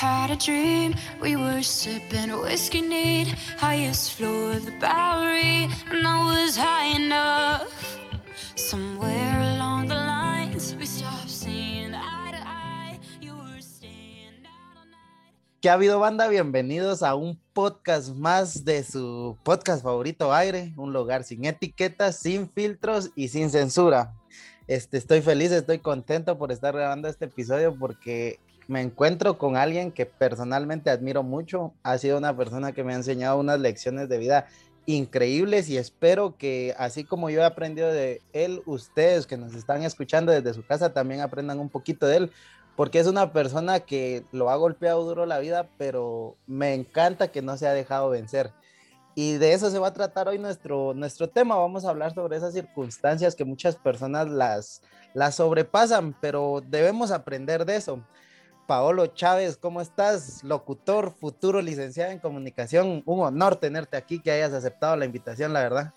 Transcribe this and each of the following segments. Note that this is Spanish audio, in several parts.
had a dream. We were sipping whiskey neat, highest floor of the Bowery, and I was high enough. Somewhere along the lines, we stopped seeing eye to eye. You were staying out all night. ¿Qué ha habido, banda? Bienvenidos a un podcast más de su podcast favorito, Aire, un lugar sin etiquetas, sin filtros y sin censura. Este, estoy feliz, estoy contento por estar grabando este episodio porque me encuentro con alguien que personalmente admiro mucho. Ha sido una persona que me ha enseñado unas lecciones de vida increíbles y espero que así como yo he aprendido de él, ustedes que nos están escuchando desde su casa también aprendan un poquito de él, porque es una persona que lo ha golpeado duro la vida, pero me encanta que no se ha dejado vencer. Y de eso se va a tratar hoy nuestro, nuestro tema. Vamos a hablar sobre esas circunstancias que muchas personas las, las sobrepasan, pero debemos aprender de eso. Paolo Chávez, ¿cómo estás? Locutor, futuro licenciado en comunicación. Un honor tenerte aquí, que hayas aceptado la invitación, la verdad.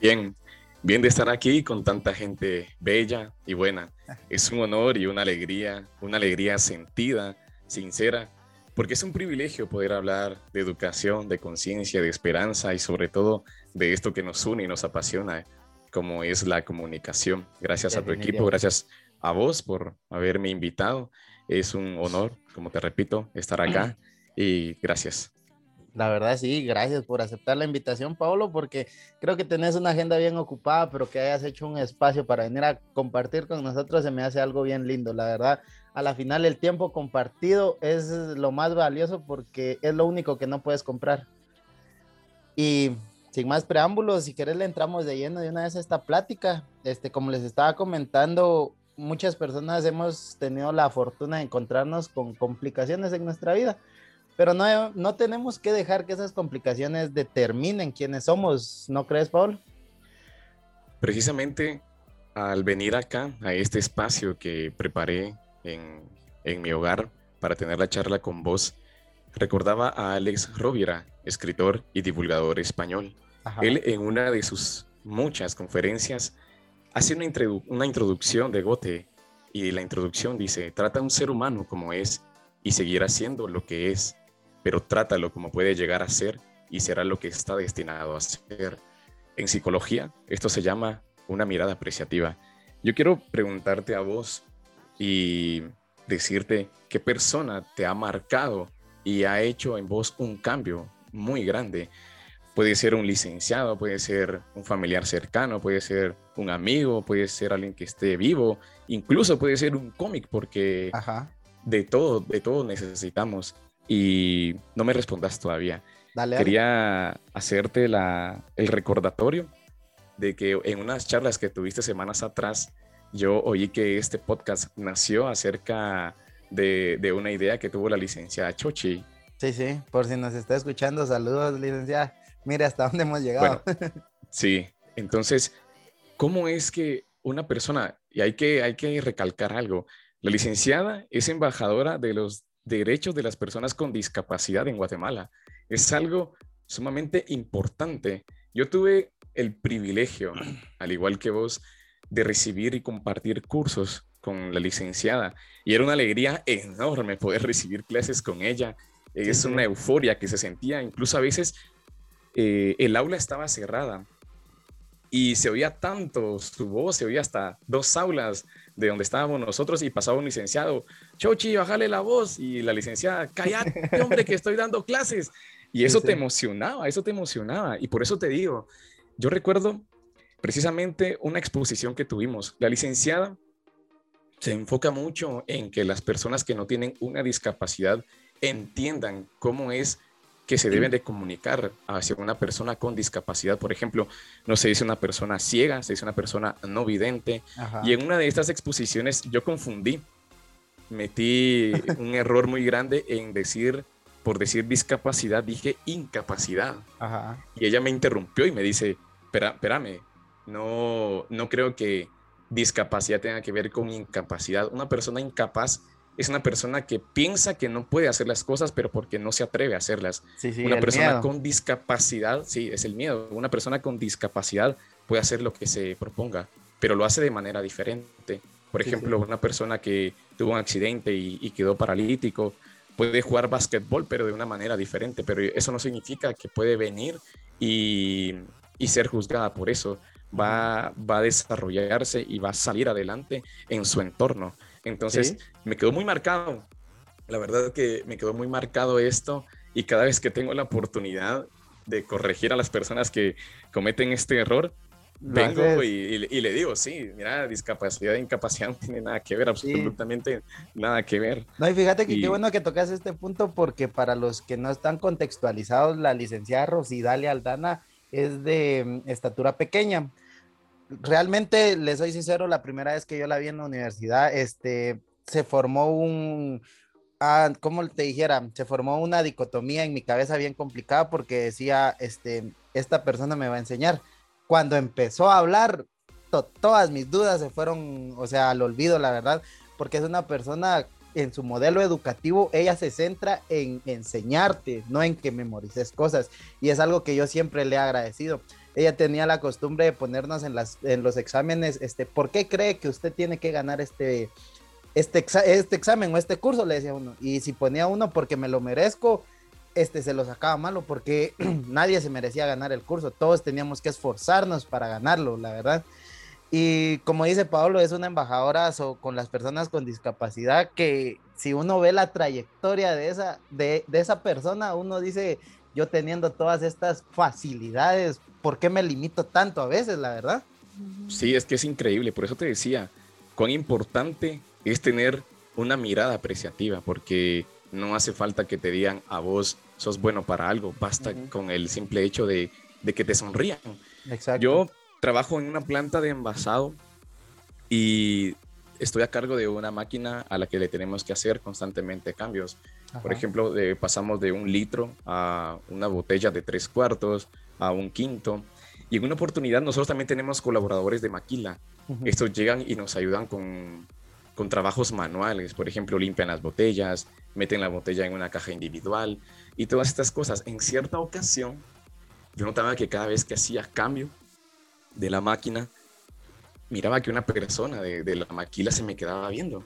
Bien, bien de estar aquí con tanta gente bella y buena. Es un honor y una alegría, una alegría sentida, sincera, porque es un privilegio poder hablar de educación, de conciencia, de esperanza y sobre todo de esto que nos une y nos apasiona, como es la comunicación. Gracias a tu equipo, gracias a vos por haberme invitado es un honor, como te repito, estar acá y gracias. La verdad, sí, gracias por aceptar la invitación, Paolo, porque creo que tenés una agenda bien ocupada, pero que hayas hecho un espacio para venir a compartir con nosotros se me hace algo bien lindo. La verdad, a la final el tiempo compartido es lo más valioso porque es lo único que no puedes comprar. Y sin más preámbulos, si querés le entramos de lleno de una vez a esta plática. Este, como les estaba comentando, muchas personas hemos tenido la fortuna de encontrarnos con complicaciones en nuestra vida, pero no, no tenemos que dejar que esas complicaciones determinen quiénes somos, ¿no crees, Paul? Precisamente al venir acá, a este espacio que preparé en, en mi hogar para tener la charla con vos, recordaba a Alex Rovira, escritor y divulgador español. Ajá. Él en una de sus muchas conferencias hace una, introdu- una introducción de Goethe y la introducción dice, trata a un ser humano como es y seguirá siendo lo que es, pero trátalo como puede llegar a ser y será lo que está destinado a ser. En psicología, esto se llama una mirada apreciativa. Yo quiero preguntarte a vos y decirte qué persona te ha marcado y ha hecho en vos un cambio muy grande. Puede ser un licenciado, puede ser un familiar cercano, puede ser un amigo, puede ser alguien que esté vivo, incluso puede ser un cómic, porque Ajá. de todo, de todo necesitamos. Y no me respondas todavía. Dale, dale. Quería hacerte la, el recordatorio de que en unas charlas que tuviste semanas atrás, yo oí que este podcast nació acerca de, de una idea que tuvo la licenciada Chochi. Sí, sí, por si nos está escuchando, saludos, licenciada. Mire hasta dónde hemos llegado. Sí, entonces, ¿cómo es que una persona, y hay que, hay que recalcar algo, la licenciada es embajadora de los derechos de las personas con discapacidad en Guatemala? Es algo sumamente importante. Yo tuve el privilegio, al igual que vos, de recibir y compartir cursos con la licenciada. Y era una alegría enorme poder recibir clases con ella. Es una euforia que se sentía, incluso a veces eh, el aula estaba cerrada, y se oía tanto su voz, se oía hasta dos aulas de donde estábamos nosotros y pasaba un licenciado, Chochi, bájale la voz y la licenciada, cállate, hombre, que estoy dando clases. Y eso te emocionaba, eso te emocionaba. Y por eso te digo, yo recuerdo precisamente una exposición que tuvimos. La licenciada se enfoca mucho en que las personas que no tienen una discapacidad entiendan cómo es que se deben de comunicar hacia una persona con discapacidad. Por ejemplo, no se dice una persona ciega, se dice una persona no vidente. Y en una de estas exposiciones yo confundí, metí un error muy grande en decir, por decir discapacidad, dije incapacidad. Y ella me interrumpió y me dice, espérame, no, no creo que discapacidad tenga que ver con incapacidad. Una persona incapaz es una persona que piensa que no puede hacer las cosas, pero porque no se atreve a hacerlas. una persona con discapacidad, sí, es el miedo. Una persona con discapacidad puede hacer lo que se proponga, pero lo hace de manera diferente. Por ejemplo, una persona que tuvo un accidente y, quedó paralítico puede jugar básquetbol, pero de una manera diferente. Pero eso no significa que puede venir y, y ser juzgada por eso. Va, va a desarrollarse y va a salir adelante en su entorno. Entonces, me quedó muy marcado. La verdad que me quedó muy marcado esto y cada vez que tengo la oportunidad de corregir a las personas que cometen este error, vengo y, le digo, sí, mira, discapacidad e incapacidad no tiene nada que ver, absolutamente nada que ver. No, y fíjate que qué bueno que tocas este punto porque para los que no están contextualizados, la licenciada Rosidalia Aldana es de mm, estatura pequeña realmente, les soy sincero, la primera vez que yo la vi en la universidad, este, se formó un, ah, ¿cómo te dijera? Se formó una dicotomía en mi cabeza bien complicada porque decía, este, esta persona me va a enseñar. Cuando empezó a hablar, todas mis dudas se fueron, o sea, al olvido, la verdad, porque es una persona en su modelo educativo, ella se centra en enseñarte, no en que memorices cosas. Y es algo que yo siempre le he agradecido ella tenía la costumbre de ponernos en, las, en los exámenes, este, ¿por qué cree que usted tiene que ganar este, este, este examen o este curso? Le decía uno. Y si ponía uno porque me lo merezco, este se lo sacaba malo porque nadie se merecía ganar el curso. Todos teníamos que esforzarnos para ganarlo, la verdad. Y como dice Pablo, es una embajadora con las personas con discapacidad que si uno ve la trayectoria de esa, de, de esa persona, uno dice, yo teniendo todas estas facilidades, ¿por qué me limito tanto a veces, la verdad? Sí, es que es increíble, por eso te decía, cuán importante es tener una mirada apreciativa, porque no hace falta que te digan a vos sos bueno para algo, basta con el simple hecho de, que te sonrían. Exacto. Yo trabajo en una planta de envasado y estoy a cargo de una máquina a la que le tenemos que hacer constantemente cambios. Por ejemplo, pasamos de un litro a una botella de tres cuartos, a un quinto. Y en una oportunidad nosotros también tenemos colaboradores de maquila. Estos llegan y nos ayudan con, con trabajos manuales. Por ejemplo, limpian las botellas, meten la botella en una caja individual y todas estas cosas. En cierta ocasión, yo notaba que cada vez que hacía cambio de la máquina, miraba que una persona de, de la maquila se me quedaba viendo.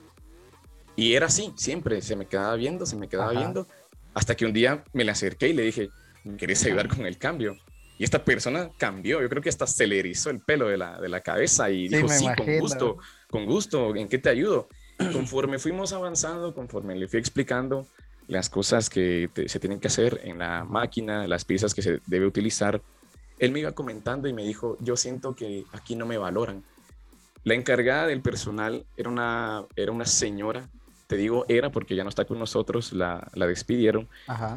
Y era así, siempre se me quedaba viendo, se me quedaba viendo, hasta que un día me le acerqué y le dije, ¿me querés ayudar con el cambio? Y esta persona cambió, yo creo que hasta se le erizó el pelo de la, de la cabeza y dijo, sí, con gusto, con gusto, ¿en qué te ayudo? Conforme fuimos avanzando, conforme le fui explicando las cosas que se tienen que hacer en la máquina, las piezas que se debe utilizar, él me iba comentando y me dijo, yo siento que aquí no me valoran. La encargada del personal era una, era una señora, te digo era porque ya no está con nosotros, la, la despidieron,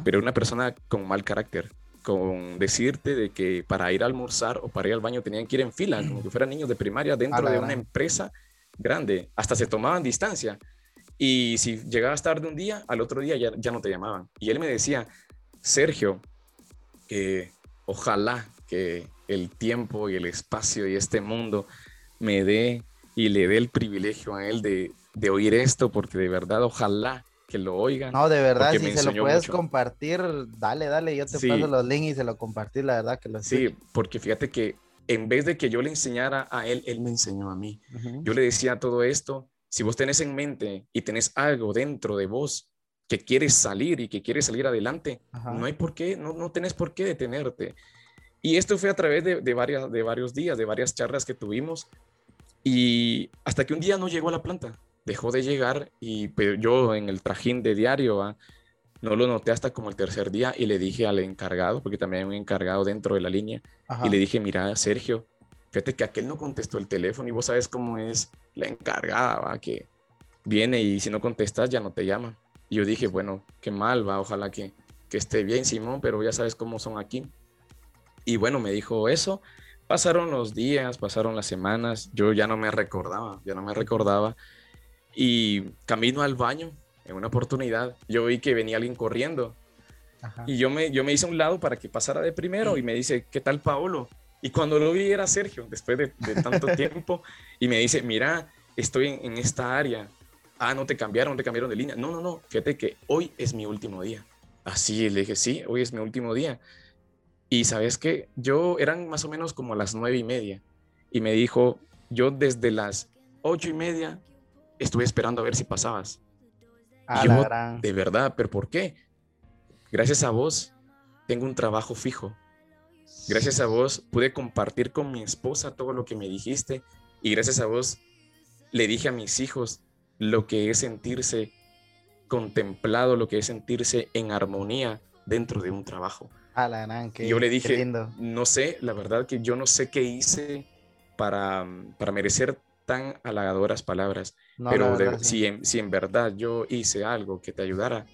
pero una persona con mal carácter con decirte de que para ir a almorzar o para ir al baño tenían que ir en fila, como que fueran niños de primaria dentro de una empresa grande. Hasta se tomaban distancia. Y si llegabas tarde un día, al otro día ya, ya no te llamaban. Y él me decía, Sergio, que ojalá que el tiempo y el espacio y este mundo me dé y le dé el privilegio a él de, de oír esto, porque de verdad ojalá que lo oigan. No, de verdad, si se lo puedes compartir, dale, dale, yo te paso los links y se lo compartí, la verdad que lo Sí, porque fíjate que en vez de que yo le enseñara a él, él me enseñó a mí. Yo le decía todo esto, si vos tenés en mente y tenés algo dentro de vos que quieres salir y que quieres salir adelante, no hay por qué, no, no tenés por qué detenerte. Y esto fue a través de, de, varias, de varios días, de varias charlas que tuvimos. Y hasta que un día no llegó a la planta, dejó de llegar y pero yo en el trajín de diario ¿va? no lo noté hasta como el tercer día y le dije al encargado, porque también hay un encargado dentro de la línea, Ajá. y le dije, mira, Sergio, fíjate que aquel no contestó el teléfono y vos sabes cómo es la encargada, ¿va? que viene y si no contestas ya no te llama. Y yo dije, bueno, qué mal, va, ojalá que, que esté bien, Simón, pero ya sabes cómo son aquí. Y bueno, me dijo eso. Pasaron los días, pasaron las semanas, yo ya no me recordaba, ya no me recordaba. Y camino al baño, en una oportunidad, yo vi que venía alguien corriendo. Ajá. Y yo me, yo me hice a un lado para que pasara de primero y me dice, ¿qué tal Paolo? Y cuando lo vi era Sergio, después de, de tanto tiempo, y me dice, mira, estoy en, en esta área. Ah, no te cambiaron, te cambiaron de línea. No, no, no, fíjate que hoy es mi último día. Así le dije, sí, hoy es mi último día. Y sabes que yo eran más o menos como las nueve y media. Y me dijo, yo desde las ocho y media estuve esperando a ver si pasabas. A Y la yo, gran. de verdad, pero ¿por qué? Gracias a vos tengo un trabajo fijo. Gracias a vos pude compartir con mi esposa todo lo que me dijiste y gracias a vos le dije a mis hijos lo que es sentirse contemplado, lo que es sentirse en armonía dentro de un trabajo. A la gran. Qué, Y yo le dije, no sé, la verdad que yo no sé qué hice para, para merecer tan halagadoras palabras, No, pero de- sí. si, en, si en verdad yo hice algo que te ayudara,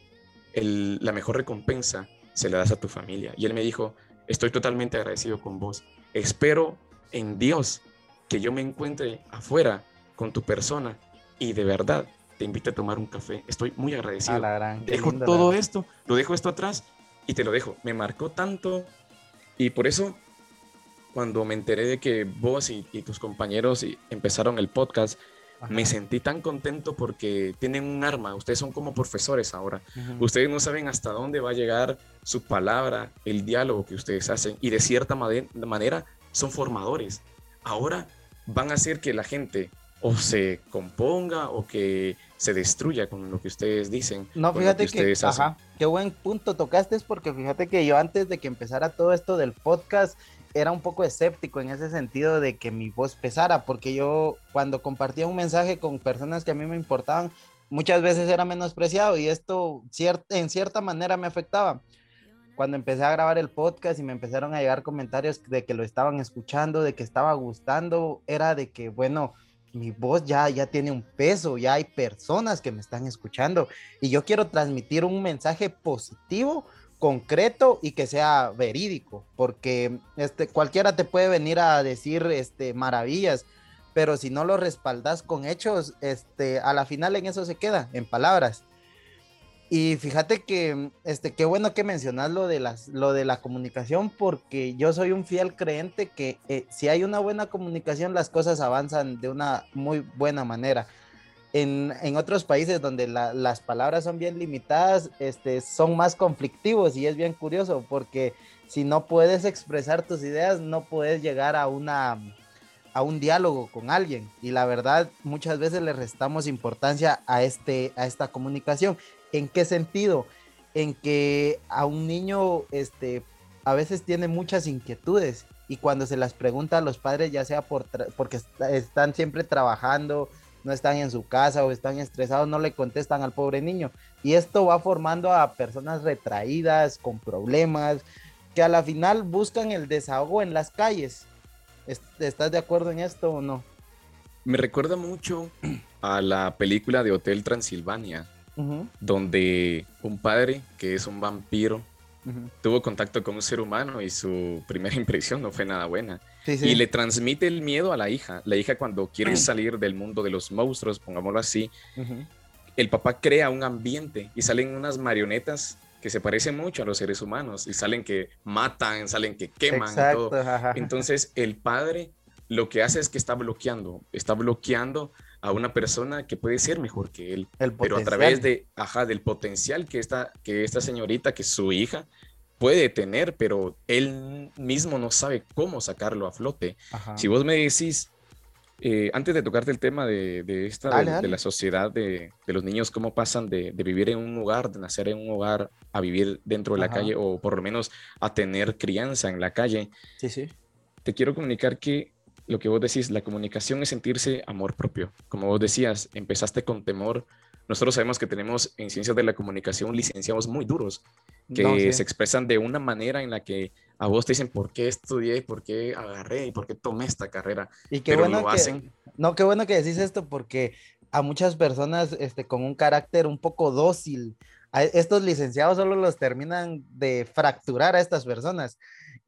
el- la mejor recompensa se la das a tu familia. Y él me dijo, estoy totalmente agradecido con vos. Espero en Dios que yo me encuentre afuera con tu persona y de verdad te invite a tomar un café. Estoy muy agradecido gran. dejo todo esto, lo dejo esto atrás y te lo dejo. Me marcó tanto y por eso cuando me enteré de que vos y, y tus compañeros empezaron el podcast, Ajá. me sentí tan contento porque tienen un arma. Ustedes son como profesores ahora. Ujú. Ustedes no saben hasta dónde va a llegar su palabra, el diálogo que ustedes hacen y de cierta manera son formadores. Ahora van a hacer que la gente o se componga o que se destruya con lo que ustedes dicen. No, fíjate que, hacen. ajá, qué buen punto tocaste, es porque fíjate que yo antes de que empezara todo esto del podcast era un poco escéptico en ese sentido de que mi voz pesara, porque yo cuando compartía un mensaje con personas que a mí me importaban, muchas veces era menospreciado y esto en cierta manera me afectaba. Cuando empecé a grabar el podcast y me empezaron a llegar comentarios de que lo estaban escuchando, de que estaba gustando, era de que, bueno, mi voz ya, ya tiene un peso, ya hay personas que me están escuchando y yo quiero transmitir un mensaje positivo, concreto y que sea verídico, porque este, cualquiera te puede venir a decir este, maravillas, pero si no lo respaldas con hechos, este, a la final en eso se queda, en palabras. Y fíjate que, este, qué bueno que mencionas lo de, las, lo de la comunicación, porque yo soy un fiel creyente que eh, si hay una buena comunicación, las cosas avanzan de una muy buena manera. En, en otros países donde la- las palabras son bien limitadas, este, son más conflictivos y es bien curioso, porque si no puedes expresar tus ideas, no puedes llegar a una a un diálogo con alguien y la verdad muchas veces le restamos importancia a este a esta comunicación ¿En qué sentido? En que a un niño este, a veces tiene muchas inquietudes y cuando se las pregunta a los padres, ya sea por porque est- están siempre trabajando, no están en su casa o están estresados, no le contestan al pobre niño. Y esto va formando a personas retraídas, con problemas, que a la final buscan el desahogo en las calles. Est- ¿Estás de acuerdo en esto o no? Me recuerda mucho a la película de Hotel Transilvania, donde un padre, que es un vampiro, tuvo contacto con un ser humano y su primera impresión no fue nada buena. Sí, sí. Y le transmite el miedo a la hija. La hija cuando quiere salir del mundo de los monstruos, pongámoslo así, el papá crea un ambiente y salen unas marionetas que se parecen mucho a los seres humanos y salen que matan, salen que queman todo. Entonces, el padre lo que hace es que está bloqueando, está bloqueando a una persona que puede ser mejor que él, El pero a través de, ajá, del potencial que esta, que esta señorita, que su hija, puede tener, pero él mismo no sabe cómo sacarlo a flote. Ajá. Si vos me decís, eh, antes de tocarte el tema de, de esta, Dale, de, de dale. la sociedad, de, de los niños, cómo pasan de, de vivir en un hogar, de nacer en un hogar, a vivir dentro de la Ajá. calle o por lo menos a tener crianza en la calle, Sí, sí. te quiero comunicar que lo que vos decís, la comunicación es sentirse amor propio. Como vos decías, empezaste con temor. Nosotros sabemos que tenemos en ciencias de la comunicación licenciados muy duros que No, sí. se expresan de una manera en la que a vos te dicen por qué estudié, por qué agarré y por qué tomé esta carrera. Y qué pero bueno lo que, hacen. no, qué bueno que decís esto porque a muchas personas este, con un carácter un poco dócil, a estos licenciados solo los terminan de fracturar a estas personas.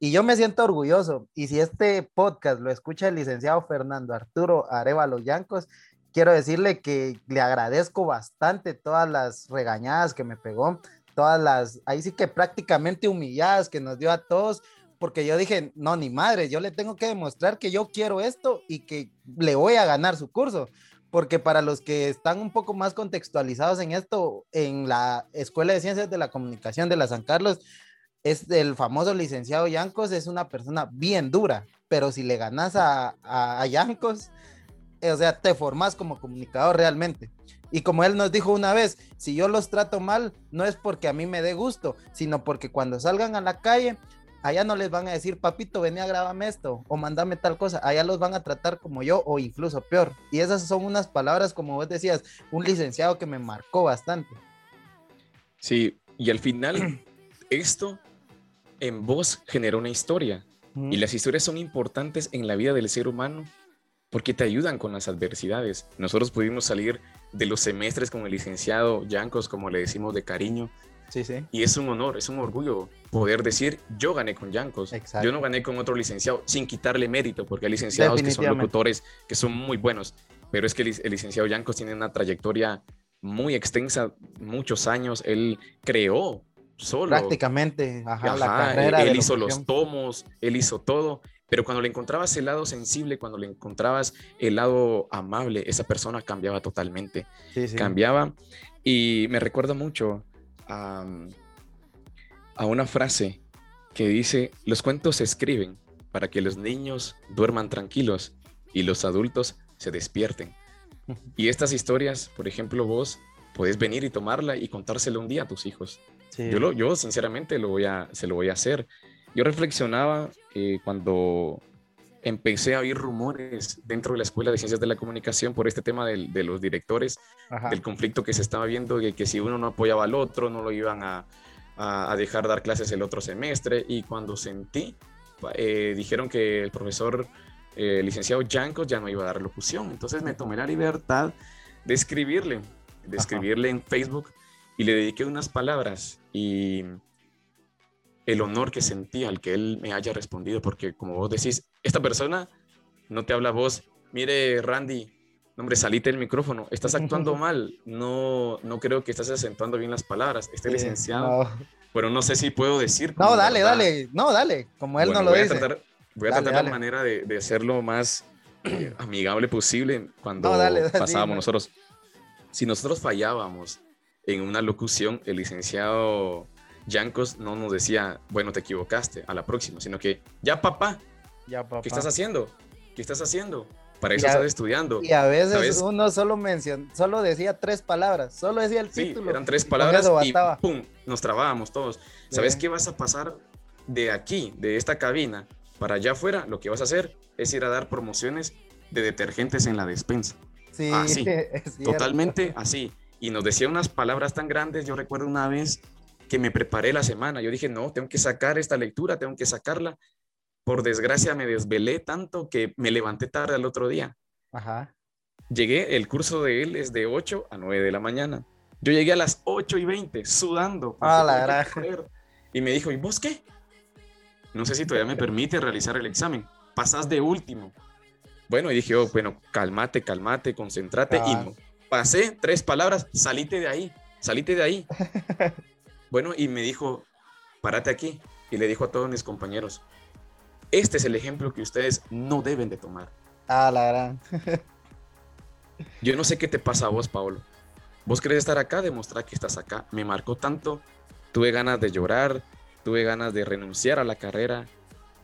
Y yo me siento orgulloso. Y si este podcast lo escucha el licenciado Fernando Arturo Arevalo Yancos, quiero decirle que le agradezco bastante todas las regañadas que me pegó, todas las, ahí sí que prácticamente humilladas que nos dio a todos, porque yo dije, no, ni madre, yo le tengo que demostrar que yo quiero esto y que le voy a ganar su curso. Porque para los que están un poco más contextualizados en esto, en la Escuela de Ciencias de la Comunicación de la San Carlos, es el famoso licenciado Yancos, es una persona bien dura, pero si le ganas a, a, Yancos, eh, o sea, te formas como comunicador realmente. Y como él nos dijo una vez, si yo los trato mal, no es porque a mí me dé gusto, sino porque cuando salgan a la calle, allá no les van a decir, papito, vení a grabarme esto o mandame tal cosa, allá los van a tratar como yo o incluso peor. Y esas son unas palabras, como vos decías, un licenciado que me marcó bastante. Sí, y al final esto en vos generó una historia. Y las historias son importantes en la vida del ser humano porque te ayudan con las adversidades. Nosotros pudimos salir de los semestres con el licenciado Yancos, como le decimos de cariño, Sí, sí. y es un honor, es un orgullo poder decir, yo gané con Yancos, Exacto. yo no gané con otro licenciado, sin quitarle mérito, porque hay licenciados que son locutores, que son muy buenos, pero es que el licenciado Yancos tiene una trayectoria muy extensa, muchos años, él creó solo. Prácticamente, ajá, la Ajá, carrera. él hizo los tomos, él hizo todo, pero cuando le encontrabas el lado sensible, cuando le encontrabas el lado amable, esa persona cambiaba totalmente, Sí, sí. cambiaba. Y me recuerda mucho a, a una frase que dice, los cuentos se escriben para que los niños duerman tranquilos y los adultos se despierten. Y estas historias, por ejemplo, vos podés venir y tomarla y contárselo un día a tus hijos. Sí. Yo, lo, yo sinceramente lo voy a, se lo voy a hacer. Yo reflexionaba eh, cuando empecé a oír rumores dentro de la Escuela de Ciencias de la Comunicación por este tema del- de los directores, Ajá. del conflicto que se estaba viendo, de que si uno no apoyaba al otro, no lo iban a, a- a dejar dar clases el otro semestre. Y cuando sentí, eh, dijeron que el profesor eh, licenciado Yancos ya no iba a dar locución. Entonces me tomé la libertad de escribirle, de Ajá. escribirle en Facebook y le dediqué unas palabras y el honor que sentí al que él me haya respondido, porque como vos decís, esta persona no te habla a vos, mire Randy, hombre, salite del micrófono, estás actuando mal, no, no creo que estás acentuando bien las palabras, este Sí, licenciado, No, pero no sé si puedo decir. No, dale, dale, no, dale, como él Bueno, no lo voy dice. A tratar, voy a Dale, tratar dale. la manera de, de hacerlo más eh, amigable posible cuando No, dale, pasábamos nosotros. Si nosotros fallábamos en una locución, el licenciado Yancos no nos decía, bueno, te equivocaste, a la próxima, sino que, ya papá, Ya, papá. ¿qué estás haciendo? ¿Qué estás haciendo? Para eso a- estás estudiando. Y a veces ¿Sabes? uno solo mencionó, solo decía tres palabras, solo decía el Sí, título. eran tres palabras y. ¡pum! Nos trabábamos todos. ¿Sabes Sí. qué vas a pasar de aquí, de esta cabina, para allá afuera? Lo que vas a hacer es ir a dar promociones de detergentes en la despensa. Sí. Totalmente así. Y nos decía unas palabras tan grandes. Yo recuerdo una vez que me preparé la semana. Yo dije, no, tengo que sacar esta lectura, tengo que sacarla. Por desgracia me desvelé tanto que me levanté tarde al otro día. Ajá. Llegué, el curso de él es de 8 a 9 de la mañana. Yo llegué a las 8 y 20 sudando. Ah, la. Y me dijo, ¿y vos qué? No sé si todavía me permite realizar el examen. Pasás de último. Bueno, y dije, oh, bueno, cálmate, cálmate, concéntrate. Y no. Pasé tres palabras, salite de ahí, salite de ahí. bueno, y me dijo, párate aquí. Y le dijo a todos mis compañeros, este es el ejemplo que ustedes no deben de tomar. Ah, la gran. Yo no sé qué te pasa a vos, Paolo. Vos querés estar acá, demostrar que estás acá. Me marcó tanto. Tuve ganas de llorar, tuve ganas de renunciar a la carrera,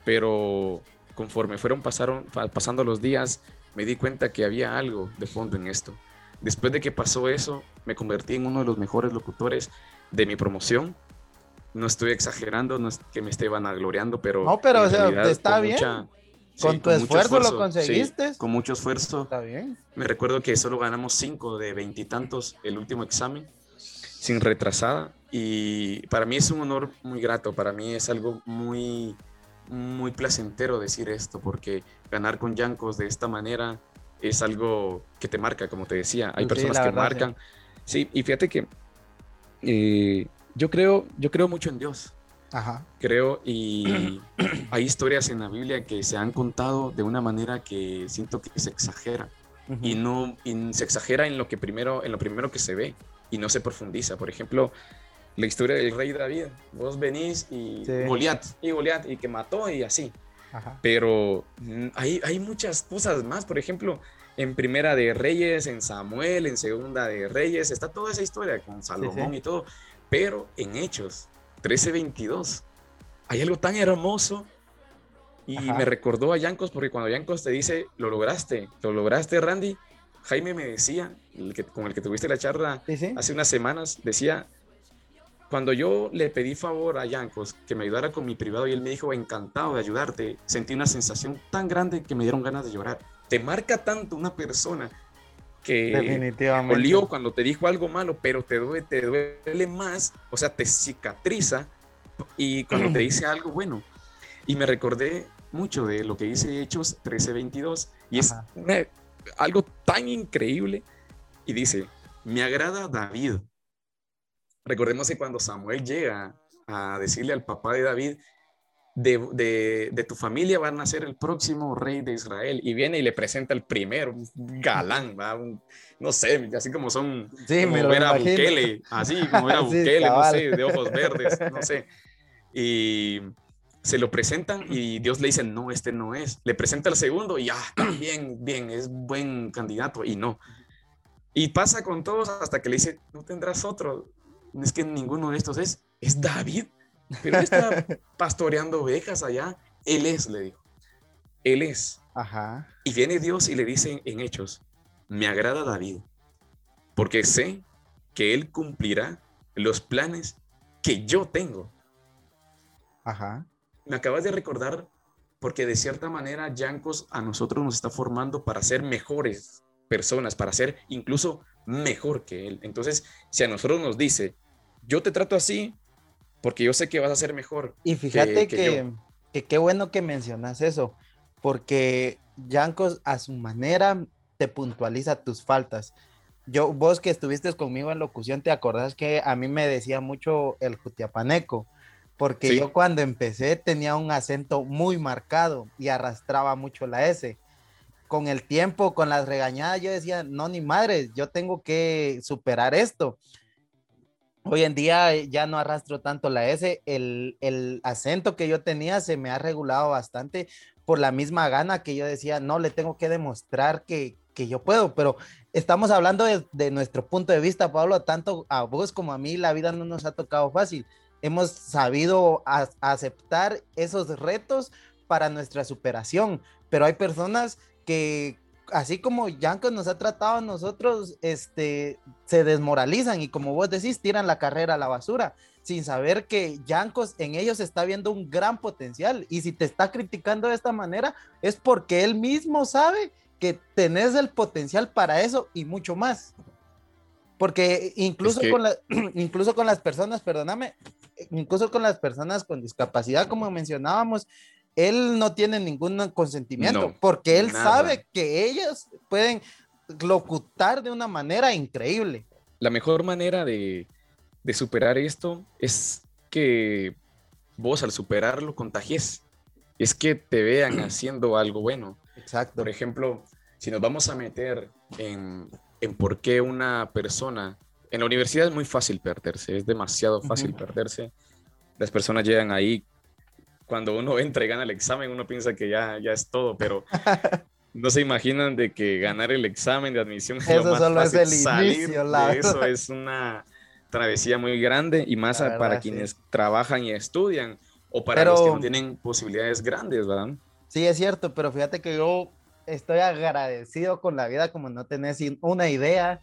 pero conforme fueron pasaron, pa- pasando los días, me di cuenta que había algo de fondo en esto. Después de que pasó eso, me convertí en uno de los mejores locutores de mi promoción. No estoy exagerando, no es que me esté vanagloriando, pero. No, pero en o sea, realidad, está bien. mucha- Con sí, tu esfuerzo lo sí, conseguiste. con mucho esfuerzo. Está bien. Me recuerdo que solo ganamos cinco de veintitantos el último examen, sin retrasada. Y para mí es un honor muy grato, para mí es algo muy, muy placentero decir esto, porque ganar con Yancos de esta manera es algo que te marca, como te decía. Hay Sí, personas que verdad, marcan. Sí, y fíjate que eh, yo, creo, yo creo mucho en Dios Ajá. creo, y hay historias en la Biblia que se han contado de una manera que siento que se exagera y no y se exagera en lo que primero en lo primero que se ve y no se profundiza. Por ejemplo, la historia del rey David. Vos venís y Sí. Goliat y Goliat y que mató y así. Ajá. Pero mm, hay, hay muchas cosas más. Por ejemplo, en Primera de Reyes, en Samuel, en Segunda de Reyes, está toda esa historia con Salomón sí. y todo. Pero en Hechos 13:22 hay algo tan hermoso. Y Ajá. me recordó a Yancos porque cuando Yancos te dice, lo lograste, lo lograste, Randy. Jaime me decía, el que, con el que tuviste la charla Sí, sí. hace unas semanas, decía, cuando yo le pedí favor a Yancos que me ayudara con mi privado y él me dijo, encantado de ayudarte, sentí una sensación tan grande que me dieron ganas de llorar. Te marca tanto una persona que Definitivamente. olió cuando te dijo algo malo, pero te duele, te duele más, o sea, te cicatriza y cuando te dice algo bueno. Y me recordé mucho de lo que dice Hechos 13:22 y es Ajá. una- algo tan increíble y dice, me agrada David. Recordemos que cuando Samuel llega a decirle al papá de David, de, de- de tu familia va a nacer el próximo rey de Israel. Y viene y le presenta el primero, un galán. Un- no sé, así como son, Sí, como me lo ver a imagino. Bukele, así como ver a Sí, Bukele, no cabal. sé, de ojos verdes, no sé. Y se lo presentan y Dios le dice, no, este no es. Le presenta el segundo y ah, también, bien, es buen candidato y no. Y pasa con todos hasta que le dice, no tendrás otro. Es que ninguno de estos es, es David. Pero él está pastoreando ovejas allá. Él es, le dijo. Él es. Ajá. Y viene Dios y le dice en Hechos, me agrada David, porque sé que él cumplirá los planes que yo tengo. Ajá. Me acabas de recordar porque de cierta manera Yancos a nosotros nos está formando para ser mejores personas, para ser incluso mejor que él. Entonces, si a nosotros nos dice, yo te trato así porque yo sé que vas a ser mejor. Y fíjate que que, yo. que qué bueno que mencionas eso, porque Yancos a su manera te puntualiza tus faltas. Yo, vos que estuviste conmigo en locución, ¿te acordás que a mí me decía mucho el jutiapaneco? Porque Sí. yo cuando empecé tenía un acento muy marcado y arrastraba mucho la S. Con el tiempo, con las regañadas, yo decía, no, ni madre, yo tengo que superar esto. Hoy en día eh, ya no arrastro tanto la S, el, el acento que yo tenía se me ha regulado bastante por la misma gana que yo decía, no, le tengo que demostrar que, que yo puedo, pero estamos hablando de, de nuestro punto de vista, Pablo, tanto a vos como a mí la vida no nos ha tocado fácil. Hemos sabido a- aceptar esos retos para nuestra superación, pero hay personas que, así como Yanko nos ha tratado a nosotros, este, se desmoralizan y como vos decís, tiran la carrera a la basura sin saber que Yancos en ellos está viendo un gran potencial y si te está criticando de esta manera es porque él mismo sabe que tenés el potencial para eso y mucho más. Porque incluso, que- con la- incluso con las personas, perdóname, incluso con las personas con discapacidad, como mencionábamos, él no tiene ningún consentimiento No, porque él nada. sabe que ellos pueden locutar de una manera increíble. La mejor manera de, de superar esto es que vos al superarlo contagies. Es que te vean haciendo algo bueno. Exacto. Por ejemplo, si nos vamos a meter en, en por qué una persona... En la universidad es muy fácil perderse, es demasiado fácil perderse. Las personas llegan ahí, cuando uno entra y gana el examen, uno piensa que ya, ya es todo, pero no se imaginan de que ganar el examen de admisión es Eso lo más solo es fácil. el Salir inicio, la eso es una travesía muy grande y más para sí. quienes trabajan y estudian o para Pero- los que no tienen posibilidades grandes, ¿verdad? Sí, es cierto, pero fíjate que yo estoy agradecido con la vida como no tenés una idea,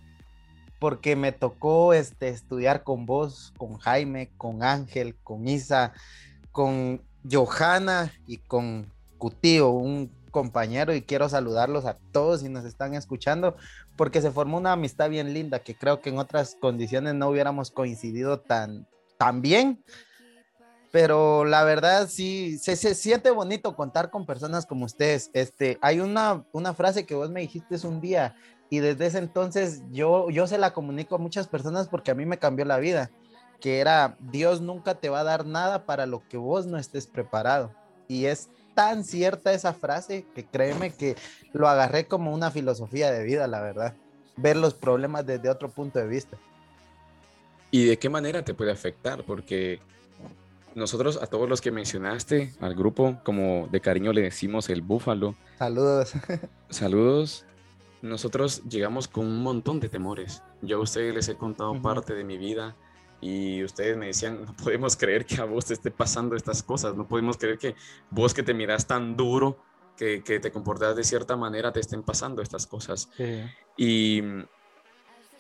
porque me tocó este, estudiar con vos, con Jaime, con Ángel, con Isa, con Johanna y con Cutío, un compañero, y quiero saludarlos a todos y nos están escuchando, porque se formó una amistad bien linda que creo que en otras condiciones no hubiéramos coincidido tan, tan bien. Pero la verdad sí, se, se siente bonito contar con personas como ustedes. Este, hay una, una frase que vos me dijiste un día y desde ese entonces yo, yo se la comunico a muchas personas porque a mí me cambió la vida, que era Dios nunca te va a dar nada para lo que vos no estés preparado. Y es tan cierta esa frase que créeme que lo agarré como una filosofía de vida, la verdad. Ver los problemas desde otro punto de vista. ¿Y de qué manera te puede afectar? Porque nosotros a todos los que mencionaste, al grupo, como de cariño le decimos el búfalo. Saludos. Saludos. Nosotros llegamos con un montón de temores. Yo a ustedes les he contado parte de mi vida y ustedes me decían, no podemos creer que a vos te esté pasando estas cosas, no podemos creer que vos que te miras tan duro, que, que te comportas de cierta manera, te estén pasando estas cosas. Y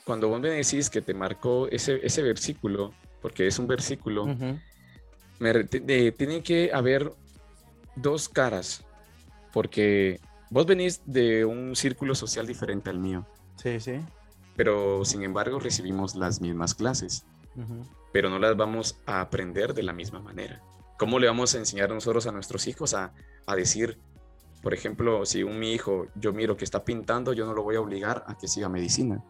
cuando vos me decís que te marcó ese, ese versículo, porque es un versículo, tiene que haber dos caras, porque vos venís de un círculo social diferente al mío. Sí, sí. Pero sin embargo recibimos las mismas clases pero no las vamos a aprender de la misma manera. ¿Cómo le vamos a enseñar nosotros a nuestros hijos a, decir, por ejemplo, si un mi hijo yo miro que está pintando, yo no lo voy a obligar a que siga medicina?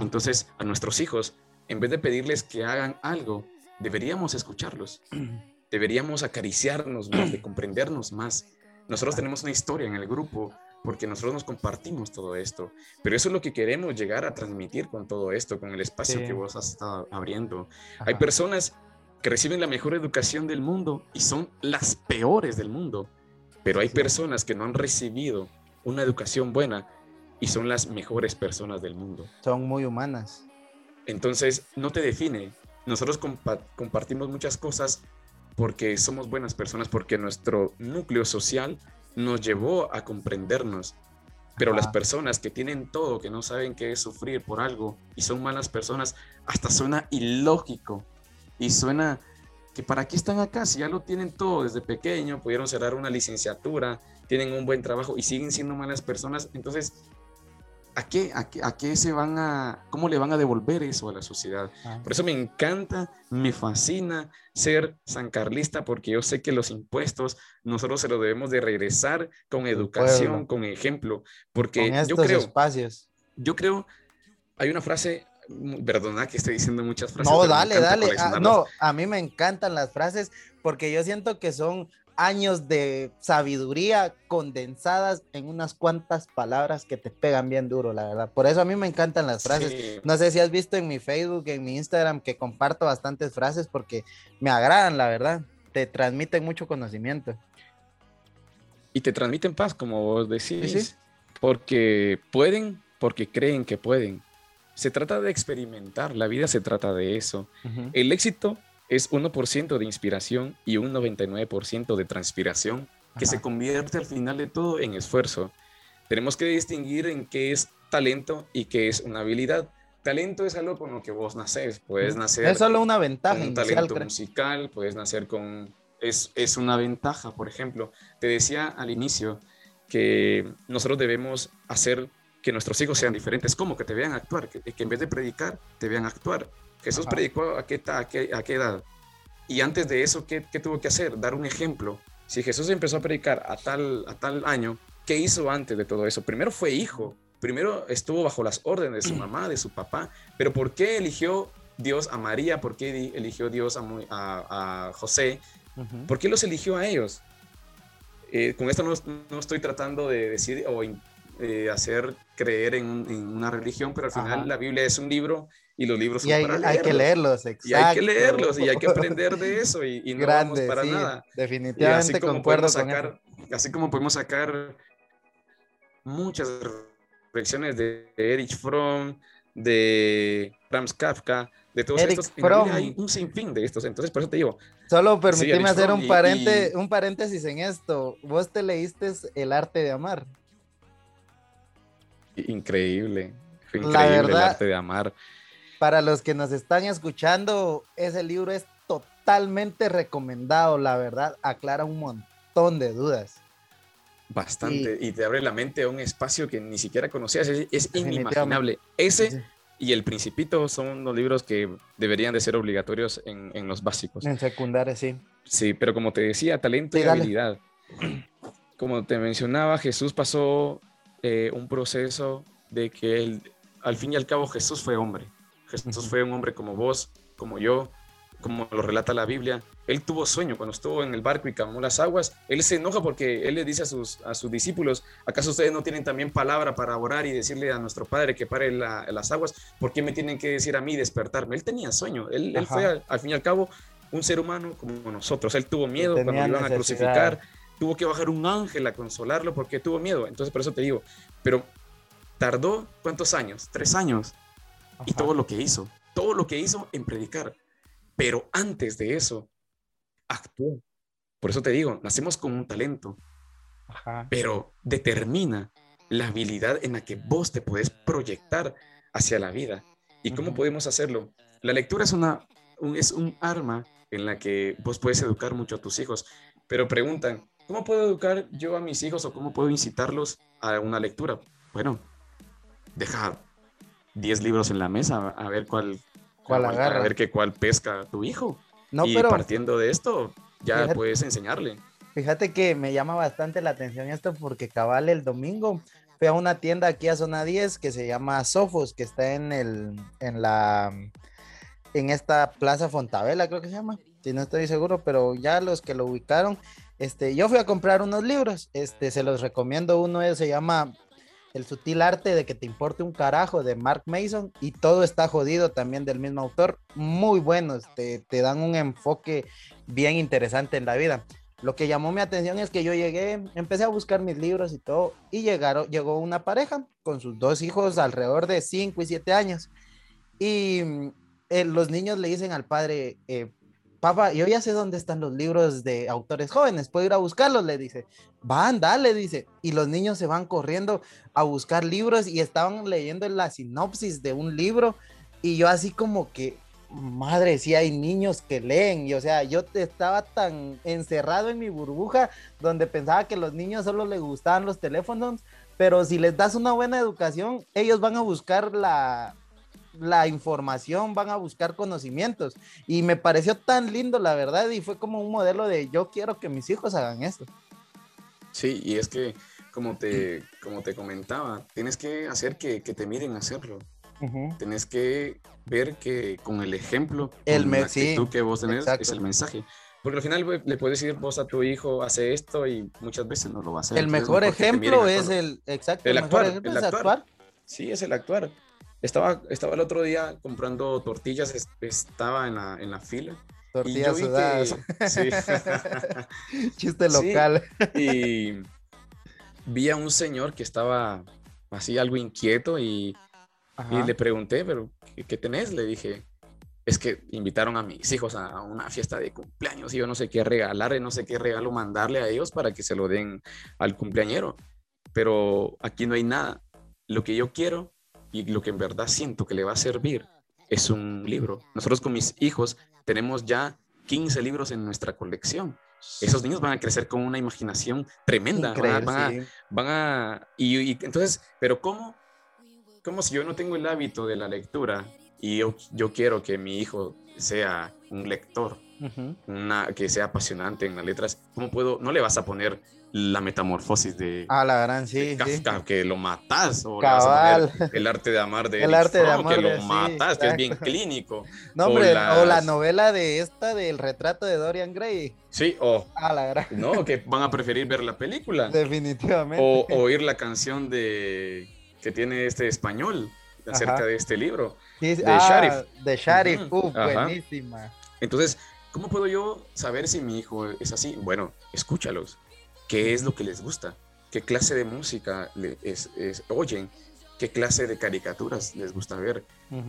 Entonces, a nuestros hijos, en vez de pedirles que hagan algo, deberíamos escucharlos. deberíamos acariciarnos más, de comprendernos más. Nosotros tenemos una historia en el grupo porque nosotros nos compartimos todo esto. Pero eso es lo que queremos llegar a transmitir con todo esto, con el espacio que vos has estado abriendo. Hay personas que reciben la mejor educación del mundo y son las peores del mundo, pero hay personas que no han recibido una educación buena y son las mejores personas del mundo. Son muy humanas. Entonces, no te define. Nosotros compartimos muchas cosas porque somos buenas personas, porque nuestro núcleo social nos llevó a comprendernos. Pero las personas que tienen todo, que no saben qué es sufrir por algo y son malas personas, hasta suena ilógico y suena que para qué están acá si ya lo tienen todo desde pequeño, pudieron cerrar una licenciatura, tienen un buen trabajo y siguen siendo malas personas. Entonces, ¿a qué, a qué, se van a, cómo le van a devolver eso a la sociedad? Ah. Por eso me encanta, me fascina ser sancarlista, porque yo sé que los impuestos nosotros se los debemos de regresar con educación, con ejemplo, porque yo creo, espacios. yo creo, hay una frase, perdona que estoy diciendo muchas frases. No, dale, dale, ah, no, a mí me encantan las frases porque yo siento que son años de sabiduría condensadas en unas cuantas palabras que te pegan bien duro, la verdad. Por eso a mí me encantan las frases. No sé si has visto en mi Facebook, en mi Instagram, que comparto bastantes frases porque me agradan, la verdad. Te transmiten mucho conocimiento. Y te transmiten paz, como vos decís. Porque pueden, porque creen que pueden. Se trata de experimentar, la vida se trata de eso. El éxito es 1% de inspiración y un 99% de transpiración que se convierte al final de todo en esfuerzo. Tenemos que distinguir en qué es talento y qué es una habilidad. Talento es algo con lo que vos naces. Puedes nacer. Es solo una ventaja. Con un talento musical, puedes nacer con. Es, es una ventaja, por ejemplo. Te decía al inicio que nosotros debemos hacer que nuestros hijos sean diferentes. ¿Cómo? Que te vean actuar, que, que en vez de predicar, te vean actuar. Jesús predicó a qué, a, qué, a qué, edad. Y antes de eso, ¿qué, ¿qué, tuvo que hacer? Dar un ejemplo. Si Jesús empezó a predicar a tal, a tal año, ¿qué hizo antes de todo eso? Primero fue hijo. Primero estuvo bajo las órdenes de su mamá, de su papá. Pero ¿por qué eligió Dios a María? ¿Por qué eligió Dios a, a, a José? ¿Por qué los eligió a ellos? Eh, con esto no, no, estoy tratando de decir o eh, hacer creer en, en, una religión, pero al final la Biblia es un libro y los libros son y hay, para hay que leerlos, exacto. Y hay que leerlos y hay que aprender de eso y, y no Grande, vamos para nada. Definitivamente concuerdo sacar, Así como podemos sacar muchas reflexiones de Erich Fromm, de Franz Kafka, de todos estos. Fromm. Hay un sinfín de estos, entonces por eso te digo. Solo permíteme hacer un, un paréntesis en esto. ¿Vos te leíste El arte de amar? Increíble. Fue La increíble el verdad- arte de amar. Para los que nos están escuchando, ese libro es totalmente recomendado, la verdad, aclara un montón de dudas. Bastante. Y te abre la mente a un espacio que ni siquiera conocías. Es, es inimaginable. Ese Sí. y El Principito son los libros que deberían de ser obligatorios en, en los básicos. En secundaria, sí. Sí, pero como te decía, talento Sí, y habilidad. Como te mencionaba, Jesús pasó eh, un proceso de que él, al fin y al cabo Jesús fue hombre. Jesús fue un hombre como vos, como yo, como lo relata la Biblia. Él tuvo sueño cuando estuvo en el barco y calmó las aguas. Él se enoja porque él le dice a sus, a sus discípulos, ¿acaso ustedes no tienen también palabra para orar y decirle a nuestro Padre que pare la- las aguas? ¿Por qué me tienen que decir a mí despertarme? Él tenía sueño. Él, fue, al, al fin y al cabo, un ser humano como nosotros. Él tuvo miedo cuando lo iban a crucificar. Tuvo que bajar un ángel a consolarlo porque tuvo miedo. Entonces, por eso te digo, pero tardó cuántos años? Tres años. Y todo lo que hizo, todo lo que hizo en predicar. Pero antes de eso, actuó. Por eso te digo, nacemos con un talento, Ajá. pero determina la habilidad en la que vos te puedes proyectar hacia la vida. ¿Y cómo podemos hacerlo? La lectura es, una, un, es un arma en la que vos puedes educar mucho a tus hijos, pero preguntan, ¿cómo puedo educar yo a mis hijos o cómo puedo incitarlos a una lectura? Bueno, deja 10 libros en la mesa a ver cuál, ¿Cuál a agarra? ver qué cuál pesca tu hijo. No, y pero partiendo de esto, ya Fíjate- puedes enseñarle. fíjate que me llama bastante la atención esto porque cabal el domingo fui a una tienda aquí a zona 10 que se llama Sofos, que está en el en la en esta Plaza Fontavela, creo que se llama. Si no estoy seguro, pero ya los que lo ubicaron, este, yo fui a comprar unos libros, este, se los recomiendo. Uno se llama El sutil arte de que te importe un carajo de Mark Mason y todo está jodido también del mismo autor. Muy buenos, te, te dan un enfoque bien interesante en la vida. Lo que llamó mi atención es que yo llegué, empecé a buscar mis libros y todo, y llegaron, llegó una pareja con sus dos hijos alrededor de 5 y 7 años. Y mm, eh, los niños le dicen al padre, eh, papá, yo ya sé dónde están los libros de autores jóvenes, puedo ir a buscarlos, le dice. Van, dale, dice. Y los niños se van corriendo a buscar libros y estaban leyendo la sinopsis de un libro. Y yo así como que, madre, sí hay niños que leen. Y o sea, yo estaba tan encerrado en mi burbuja donde pensaba que los niños solo les gustaban los teléfonos. Pero si les das una buena educación, ellos van a buscar la, la información, van a buscar conocimientos. Y me pareció tan lindo, la verdad, y fue como un modelo de yo quiero que mis hijos hagan esto. Sí, y es que, como te, como te comentaba, tienes que hacer que, que te miren hacerlo. Tienes que ver que con el ejemplo, El con la actitud sí, que vos tenés, exacto. es el mensaje. Porque al final le puedes decir vos a tu hijo, hace esto y muchas veces no lo va a hacer. El mejor ejemplo es el, exacto, El el, actuar, mejor ejemplo el es actuar. Sí, es el actuar. Estaba, estaba el otro día comprando tortillas, es- estaba en la, en la fila. y Tortillas sudadas. que- sí. Chiste Sí. local. y vi a un señor que estaba así algo inquieto y, le pregunté, pero ¿qué, qué tenés? Le dije, es que invitaron a mis hijos a una fiesta de cumpleaños y yo no sé qué regalarle, no sé qué regalo mandarle a ellos para que se lo den al cumpleañero. Pero aquí no hay nada. Lo que yo quiero y lo que en verdad siento que le va a servir es un libro. Nosotros con mis hijos tenemos ya 15 libros en nuestra colección. Esos niños van a crecer con una imaginación tremenda. van a- Increíble, van a, sí. van a y, y entonces, pero cómo, cómo si yo no tengo el hábito de la lectura y yo, yo quiero que mi hijo sea un lector, una, que sea apasionante en las letras, ¿cómo puedo? No le vas a poner la metamorfosis de, Ah, la gran, de sí, sí. Kafka, que lo matas, o el arte de amar de El Eric arte de amar que lo sí, matas, que es bien clínico. No, o hombre, o, la novela de esta del retrato de Dorian Gray. Sí, o Ah, la gran. no, que van a preferir ver la película. Definitivamente. o oír la canción de que tiene este español acerca Ajá. de este libro. Sí, de ah, Sharif. De Sharif, uf, ajá. buenísima. Entonces, ¿cómo puedo yo saber si mi hijo es así? Bueno, escúchalos. ¿Qué es lo que les gusta? ¿Qué clase de música le- es, es- oyen? ¿Qué clase de caricaturas les gusta ver?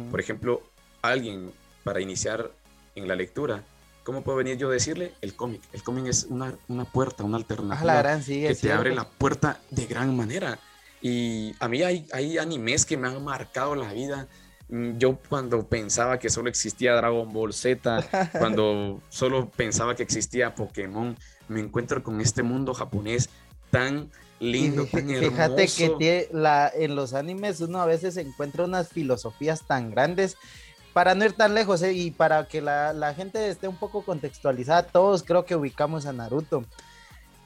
Por ejemplo, alguien para iniciar en la lectura, ¿cómo puedo venir yo a decirle? El cómic. El cómic es una, una puerta, una Ah, alternativa la gran, sí, que te abre la puerta de gran manera. Y a mí hay, hay animes que me han marcado la vida. Mm, Yo cuando pensaba que solo existía Dragon Ball Z, cuando solo pensaba que existía Pokémon, me encuentro con este mundo japonés tan lindo, tan hermoso. Fíjate que la, en los animes uno a veces encuentra unas filosofías tan grandes. Para no ir tan lejos eh, y para que la, la gente esté un poco contextualizada, todos creo que ubicamos a Naruto.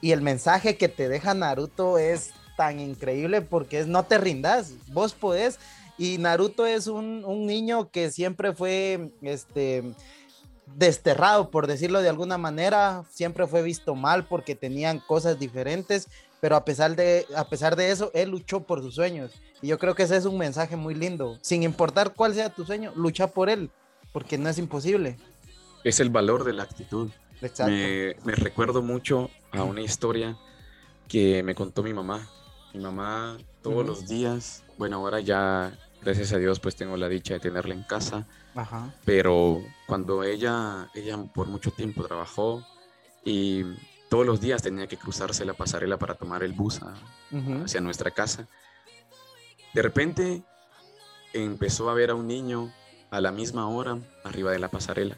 Y el mensaje que te deja Naruto es tan increíble porque es no te rindas, vos podés. Y Naruto es un, un niño que siempre fue este, desterrado, por decirlo de alguna manera, siempre fue visto mal porque tenían cosas diferentes, pero a pesar de, a pesar de eso, él luchó por sus sueños. Y yo creo que ese es un mensaje muy lindo. Sin importar cuál sea tu sueño, lucha por él, porque no es imposible. Es el valor de la actitud. Exacto. Me, recuerdo mucho a una historia que me contó mi mamá. Mi mamá todos Ujú. los días, bueno, ahora ya, gracias a Dios, pues tengo la dicha de tenerla en casa, Ajá. pero cuando ella, ella por mucho tiempo trabajó y todos los días tenía que cruzarse la pasarela para tomar el bus a- Ujú. hacia nuestra casa, de repente empezó a ver a un niño a la misma hora arriba de la pasarela.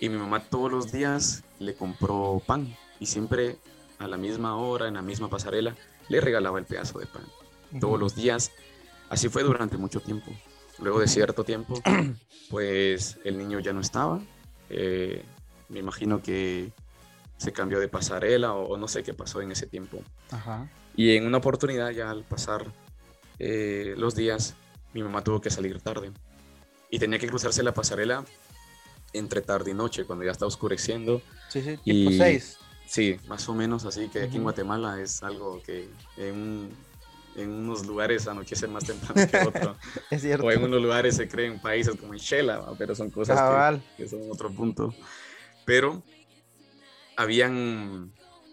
Y mi mamá todos los días le compró pan y siempre a la misma hora, en la misma pasarela, le regalaba el pedazo de pan. Todos los días. Así fue durante mucho tiempo. Luego de cierto tiempo, pues el niño ya no estaba. Eh, me imagino que se cambió de pasarela o, o no sé qué pasó en ese tiempo. Ajá. Y en una oportunidad, ya al pasar eh, los días, mi mamá tuvo que salir tarde. Y tenía que cruzarse la pasarela entre tarde y noche, cuando ya está oscureciendo. Sí, sí, tipo Y- 6. Sí, más o menos así que aquí en. Guatemala es algo que en, en unos lugares anochece más temprano que otro. Es cierto. o en unos lugares se creen países como en Shela, pero son cosas que- Cabal. que son otro punto. Pero habían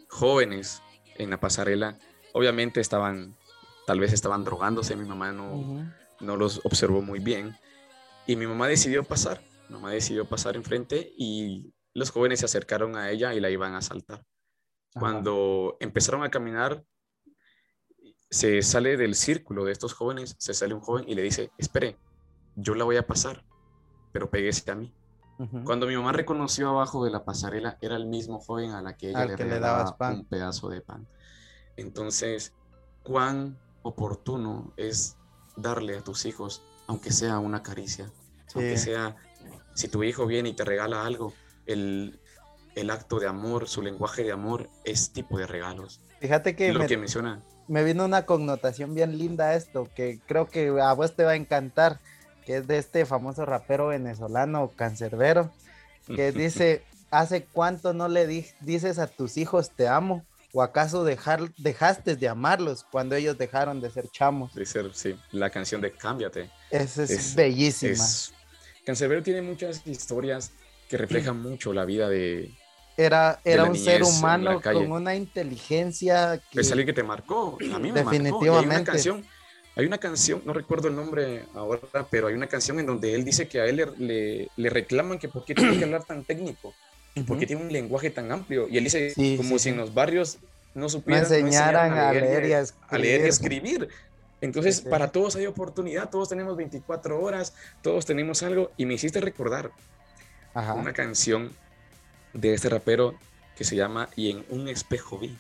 jóvenes en la pasarela, obviamente estaban, tal vez estaban drogándose, mi mamá no, no los observó muy bien. Y mi mamá decidió pasar, mi mamá decidió pasar enfrente y los jóvenes se acercaron a ella y la iban a asaltar. Ajá. Cuando empezaron a caminar, se sale del círculo de estos jóvenes, se sale un joven y le dice, espere, yo la voy a pasar, pero péguese a mí. Cuando mi mamá reconoció abajo de la pasarela, era el mismo joven a la que ella Al le que le regalaba dabas pan. un pedazo de pan. Entonces, cuán oportuno es darle a tus hijos, aunque sea una caricia, aunque sea, si tu hijo viene y te regala algo, el, el acto de amor, su lenguaje de amor es tipo de regalos. Fíjate que lo me, que menciona. Me vino una connotación bien linda esto, que creo que a vos te va a encantar, que es de este famoso rapero venezolano, Cancerbero, que dice, ¿hace cuánto no le di- dices a tus hijos te amo? ¿O acaso dejar, dejaste de amarlos cuando ellos dejaron de ser chamos? de ser, sí, la canción de Cámbiate. Esa es, Es- bellísima. Es, Cancerbero tiene muchas historias que reflejan mucho la vida de, Era, era un ser niñez humano con una inteligencia que... Es alguien que te marcó. A mí me marcó. Y hay una Definitivamente. canción, hay una canción, no recuerdo el nombre ahora, pero hay una canción en donde él dice que a él le, le, le reclaman que por qué tiene que hablar tan técnico, que por qué tiene un lenguaje tan amplio. Y él dice, Sí, como sí, si sí. en los barrios no no supieran, enseñaran a leer y a a leer y a escribir. Entonces, para todos hay oportunidad, todos tenemos 24 horas, todos tenemos algo. Y me hiciste recordar Ajá. una canción de este rapero que se llama Y en un espejo vi.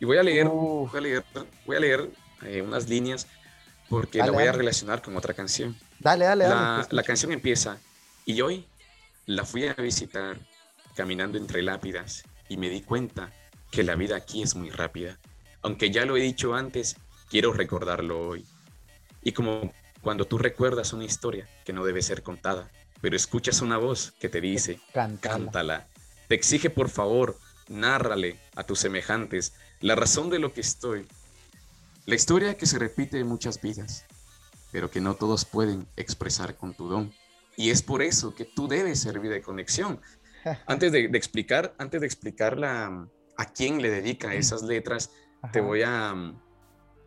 Y voy a leer, voy a leer, voy a leer eh, unas líneas porque Dale, la voy a relacionar con otra canción. Dale, dale, dale. te La, la canción empieza, y hoy la fui a visitar caminando entre lápidas y me di cuenta que la vida aquí es muy rápida. Aunque ya lo he dicho antes, quiero recordarlo hoy. Y como cuando tú recuerdas una historia que no debe ser contada, pero escuchas una voz que te dice, Cántala. cántala. Te exige por favor, nárrale a tus semejantes la razón de lo que estoy. La historia que se repite en muchas vidas, pero que no todos pueden expresar con tu don. Y es por eso que tú debes servir de conexión. Antes de, de explicar, antes de explicar la, a quién le dedica esas letras, te voy a...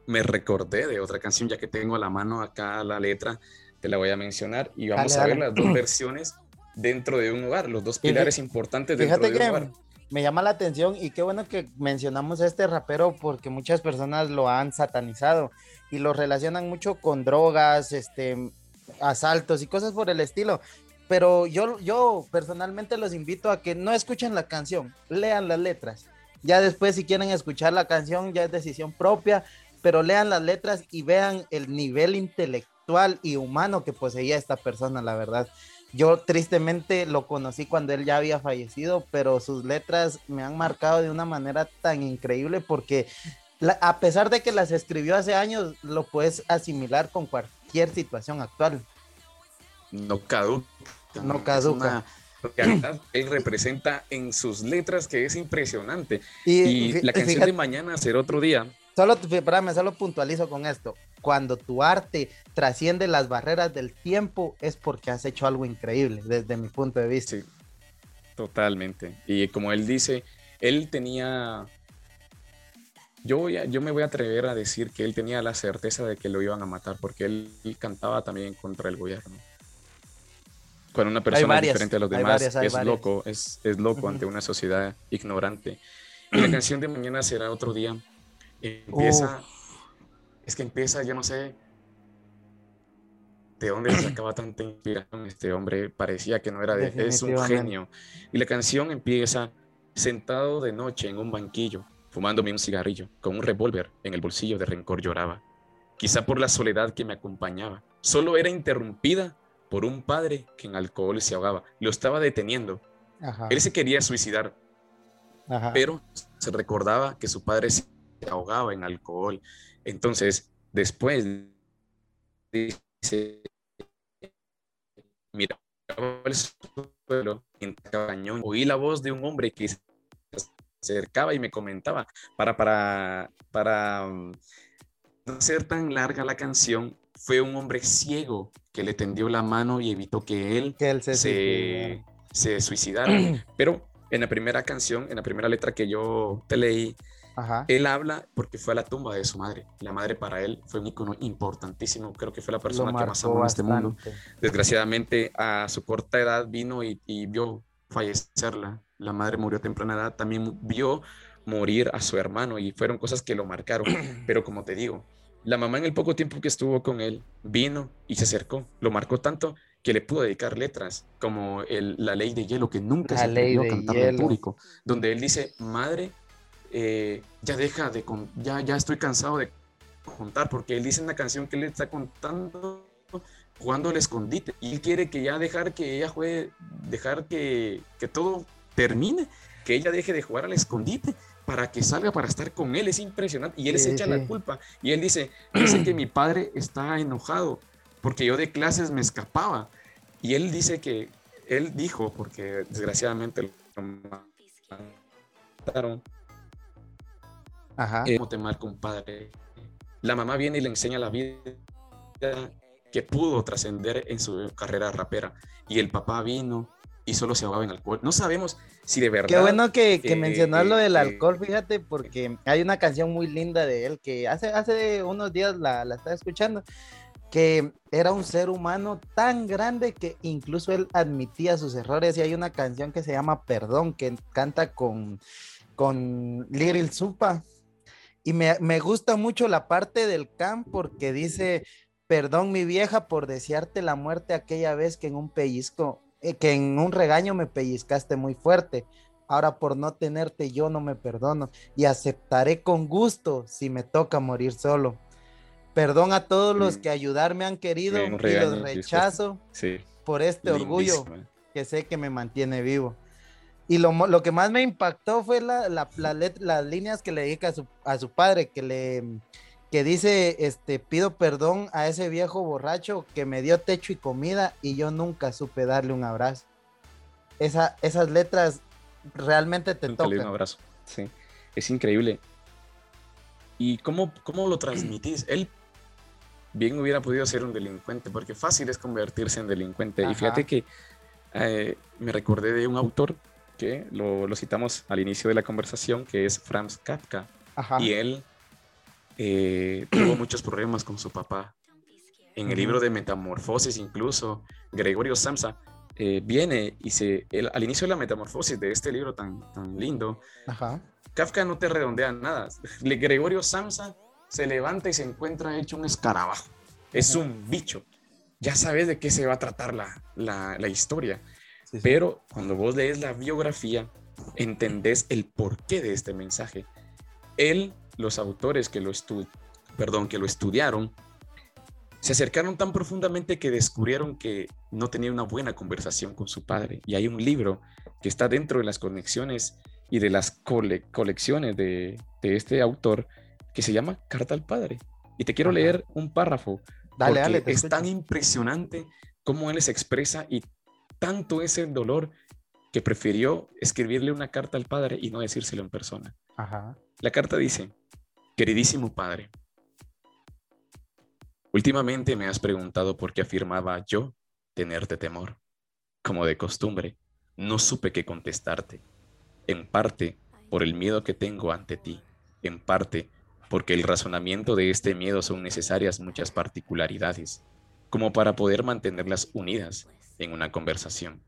Me recordé de otra canción, ya que tengo a la mano acá la letra, te la voy a mencionar y vamos Dale, a ver dale. las dos versiones dentro de un hogar, los dos pilares importantes dentro Fíjate de un hogar. que me llama la atención y qué bueno que mencionamos a este rapero porque muchas personas lo han satanizado y lo relacionan mucho con drogas, este, asaltos y cosas por el estilo. Pero yo, yo personalmente los invito a que no escuchen la canción, lean las letras. Ya después si quieren escuchar la canción ya es decisión propia, pero lean las letras y vean el nivel intelectual y humano que poseía esta persona, la verdad. Yo tristemente lo conocí cuando él ya había fallecido, pero sus letras me han marcado de una manera tan increíble porque a pesar de que las escribió hace años, lo puedes asimilar con cualquier situación actual. No caduca. No caduca. él representa en sus letras que es impresionante. Y, la canción de mañana será otro día. Solo, espérame, solo puntualizo con esto cuando tu arte trasciende las barreras del tiempo es porque has hecho algo increíble, desde mi punto de vista. Sí, totalmente. Y como él dice, él tenía... Yo, yo me voy a atrever a decir que él tenía la certeza de que lo iban a matar porque él, cantaba también contra el gobierno. Cuando una persona diferente a los demás es loco, es, es loco ante una sociedad ignorante. Y la canción de mañana será otro día. Empieza es que empieza, yo no sé de dónde sacaba tanta inspiración este hombre, parecía que no era de, es un genio. Y la canción empieza sentado de noche en un banquillo, fumándome un cigarrillo, con un revólver en el bolsillo de rencor lloraba. Quizá por la soledad que me acompañaba. Solo era interrumpida por un padre que en alcohol se ahogaba. Lo estaba deteniendo. Él se quería suicidar, pero se recordaba que su padre se ahogaba en alcohol entonces, después dice, miraba el suelo, en cañón, oí la voz de un hombre que se acercaba y me comentaba, para, para, para mm, no ser tan larga la canción, fue un hombre ciego que le tendió la mano y evitó que él, se, se suicidara. Pero en la primera canción, en la primera letra que yo te leí, él habla porque fue a la tumba de su madre. La madre para él fue un icono importantísimo. Creo que fue la persona que más amó en este mundo. Desgraciadamente, a su corta edad vino y, vio fallecerla. La madre murió a temprana edad. También vio morir a su hermano y fueron cosas que lo marcaron. Pero como te digo, la mamá en el poco tiempo que estuvo con él vino y se acercó. Lo marcó tanto que le pudo dedicar letras como el, La Ley de Hielo, que nunca se atrevió a cantar en público, donde él dice, madre, eh, ya deja de, ya, ya estoy cansado de contar, porque él dice en la canción que él está contando jugando al escondite y él quiere que ya dejar que ella juegue, dejar que, que todo termine, que ella deje de jugar al escondite para que salga para estar con él, es impresionante y él se echa la culpa y él dice, dice que mi padre está enojado porque yo de clases me escapaba y él dice que él dijo, porque desgraciadamente lo mataron, Ajá. Eh, te marca un padre. La mamá viene y le enseña la vida que pudo trascender en su carrera rapera. Y el papá vino y solo se ahogaba en alcohol. No sabemos si de verdad. Qué bueno que, que mencionas lo del alcohol, fíjate, porque hay una canción muy linda de él que hace, hace unos días la, la estaba escuchando, que era un ser humano tan grande que incluso él admitía sus errores. Y hay una canción que se llama Perdón, que canta con, con Little Supa y me, gusta mucho la parte del camp porque dice, perdón mi vieja por desearte la muerte aquella vez que en un pellizco, eh, que en un regaño me pellizcaste muy fuerte. Ahora por no tenerte yo no me perdono y aceptaré con gusto si me toca morir solo. Perdón a todos los que ayudarme han querido y los rechazo por este orgullo que sé que me mantiene vivo. Y lo, lo, que más me impactó fue la, la, las líneas que le dedica a su, a su padre, que le que dice, este, pido perdón a ese viejo borracho que me dio techo y comida y yo nunca supe darle un abrazo. Esa, esas letras realmente te tocan. un abrazo, sí. Es increíble. ¿Y cómo, cómo lo transmitís? Él bien hubiera podido ser un delincuente, porque fácil es convertirse en delincuente. Y fíjate que eh, me recordé de un autor que lo, citamos al inicio de la conversación, que es Franz Kafka. Y él eh, tuvo muchos problemas con su papá. En el libro de Metamorfosis, incluso, Gregorio Samsa eh, viene y se, el- al inicio de la metamorfosis de este libro tan, tan lindo, Ajá. Kafka no te redondea nada. Gregorio Samsa se levanta y se encuentra hecho un escarabajo. Es un bicho. Ya sabes de qué se va a tratar la, la- la historia. Sí, sí. Pero cuando vos lees la biografía, entendés el porqué de este mensaje. Él, los autores que lo, estu- perdón, que lo estudiaron, se acercaron tan profundamente que descubrieron que no tenía una buena conversación con su padre. Y hay un libro que está dentro de las conexiones y de las cole- colecciones de, de este autor que se llama Carta al Padre. Y te quiero Ajá. leer un párrafo Dale, dale. es escucho. tan impresionante cómo él se expresa y tanto es el dolor que prefirió escribirle una carta al padre y no decírselo en persona. Ajá. La carta dice, queridísimo padre, últimamente me has preguntado por qué afirmaba yo tenerte temor. Como de costumbre, no supe qué contestarte. En parte por el miedo que tengo ante ti, en parte porque el razonamiento de este miedo son necesarias muchas particularidades, como para poder mantenerlas unidas en una conversación.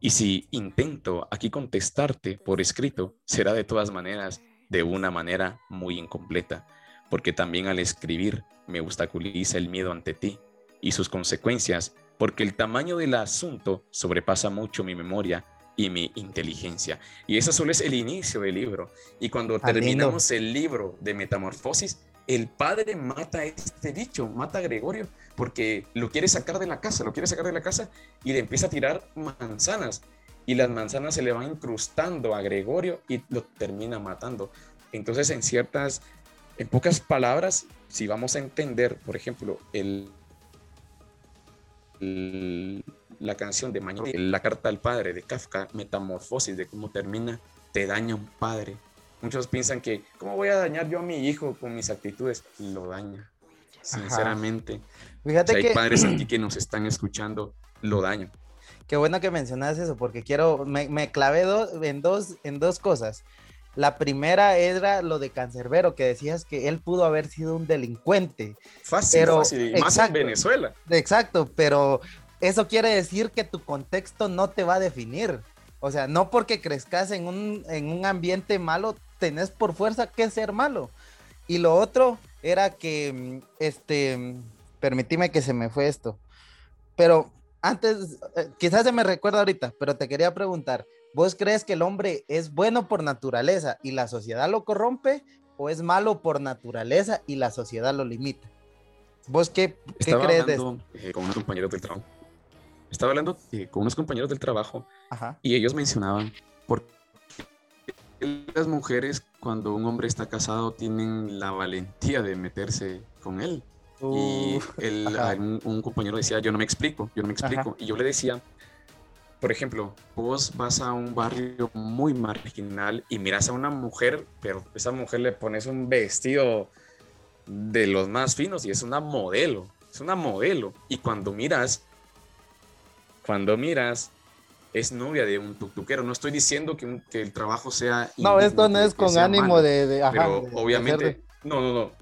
Y si intento aquí contestarte por escrito, será de todas maneras de una manera muy incompleta, porque también al escribir me obstaculiza el miedo ante ti y sus consecuencias, porque el tamaño del asunto sobrepasa mucho mi memoria y mi inteligencia. Y eso solo es el inicio del libro. Y cuando terminamos el libro de Metamorfosis, el padre mata a este bicho, mata a Gregorio, porque lo quiere sacar de la casa, lo quiere sacar de la casa y le empieza a tirar manzanas. Y las manzanas se le van incrustando a Gregorio y lo termina matando. Entonces, en ciertas, en pocas palabras, si vamos a entender, por ejemplo, el, la canción de Mañana, la carta al padre de Kafka, Metamorfosis, de cómo termina, te daña un padre. Muchos piensan que, ¿cómo voy a dañar yo a mi hijo con mis actitudes? Lo daña, sinceramente. Fíjate Si hay que padres aquí que nos están escuchando, lo dañan. qué bueno que mencionas eso, porque quiero, me, me clavé do- en, dos, en dos cosas. La primera era lo de Cancerbero, que decías que él pudo haber sido un delincuente. Fácil, Pero, fácil. y Más en exacto. Venezuela. Exacto, pero eso quiere decir que tu contexto no te va a definir. O sea, no porque crezcas en un, en un ambiente malo, tenés por fuerza que ser malo. Y lo otro era que, este, permitime que se me fue esto. Pero antes, eh, quizás se me recuerda ahorita, pero te quería preguntar, ¿vos crees que el hombre es bueno por naturaleza y la sociedad lo corrompe? ¿O es malo por naturaleza y la sociedad lo limita? ¿Vos qué, qué crees de esto? hablando eh, con unos compañeros del trabajo. Estaba hablando eh, con unos compañeros del trabajo Ajá. y ellos mencionaban por las mujeres cuando un hombre está casado tienen la valentía de meterse con él. Y Uf, el- ajá. un, un compañero decía, yo no me explico, yo no me explico. Y yo le decía, por ejemplo, vos vas a un barrio muy marginal y miras a una mujer, pero esa mujer le pones un vestido de los más finos y es una modelo, es una modelo. Y cuando miras, cuando miras, es novia de un tuctuquero. No estoy diciendo que, un- que el trabajo sea... No, esto no es con ánimo malo de, de- ajá, pero de- obviamente, de- no, no, no.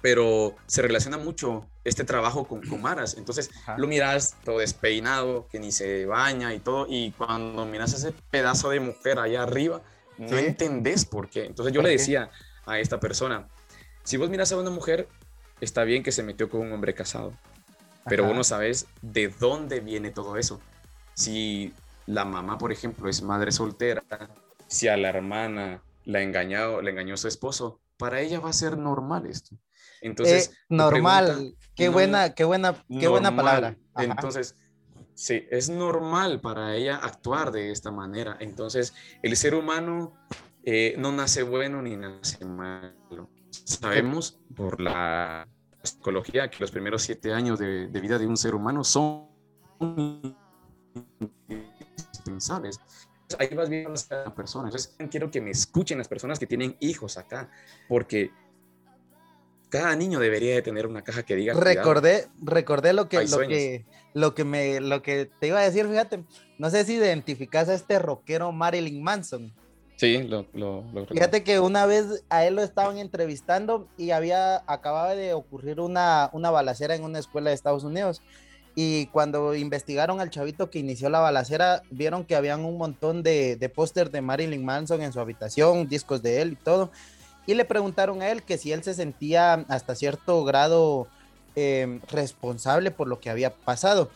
Pero se relaciona mucho este trabajo con, con Maras. Entonces Ajá. lo miras todo despeinado, que ni se baña y todo. Y cuando miras ese pedazo de mujer allá arriba, no Sí. entendés por qué. Entonces yo ¿Por le qué? decía a esta persona, si vos miras a una mujer, está bien que se metió con un hombre casado. Pero Ajá. vos no sabes de dónde viene todo eso. Si la mamá, por ejemplo, es madre soltera, si a la hermana la engañó, le engañó su esposo, para ella va a ser normal esto. Entonces, Eh, normal, pregunta, qué no, buena, qué buena, qué buena palabra. Ajá. Entonces, sí, es normal para ella actuar de esta manera. Entonces, el ser humano eh, no nace bueno ni nace malo. Sabemos por la psicología que los primeros siete años de, de vida de un ser humano son indispensables. Ahí vas viendo a la persona. Entonces, quiero que me escuchen las personas que tienen hijos acá, porque cada niño debería de tener una caja que diga cuidado. Recordé, recordé lo que, Hay lo sueños. que, lo que me, lo que te iba a decir, fíjate, no sé si identificas a este rockero Marilyn Manson. Sí, lo, lo, lo Fíjate que una vez a él lo estaban entrevistando y había, acababa de ocurrir una, una balacera en una escuela de Estados Unidos. Y cuando investigaron al chavito que inició la balacera, vieron que habían un montón de, de de Marilyn Manson en su habitación, discos de él y todo. Y le preguntaron a él que si él se sentía hasta cierto grado eh, responsable por lo que había pasado.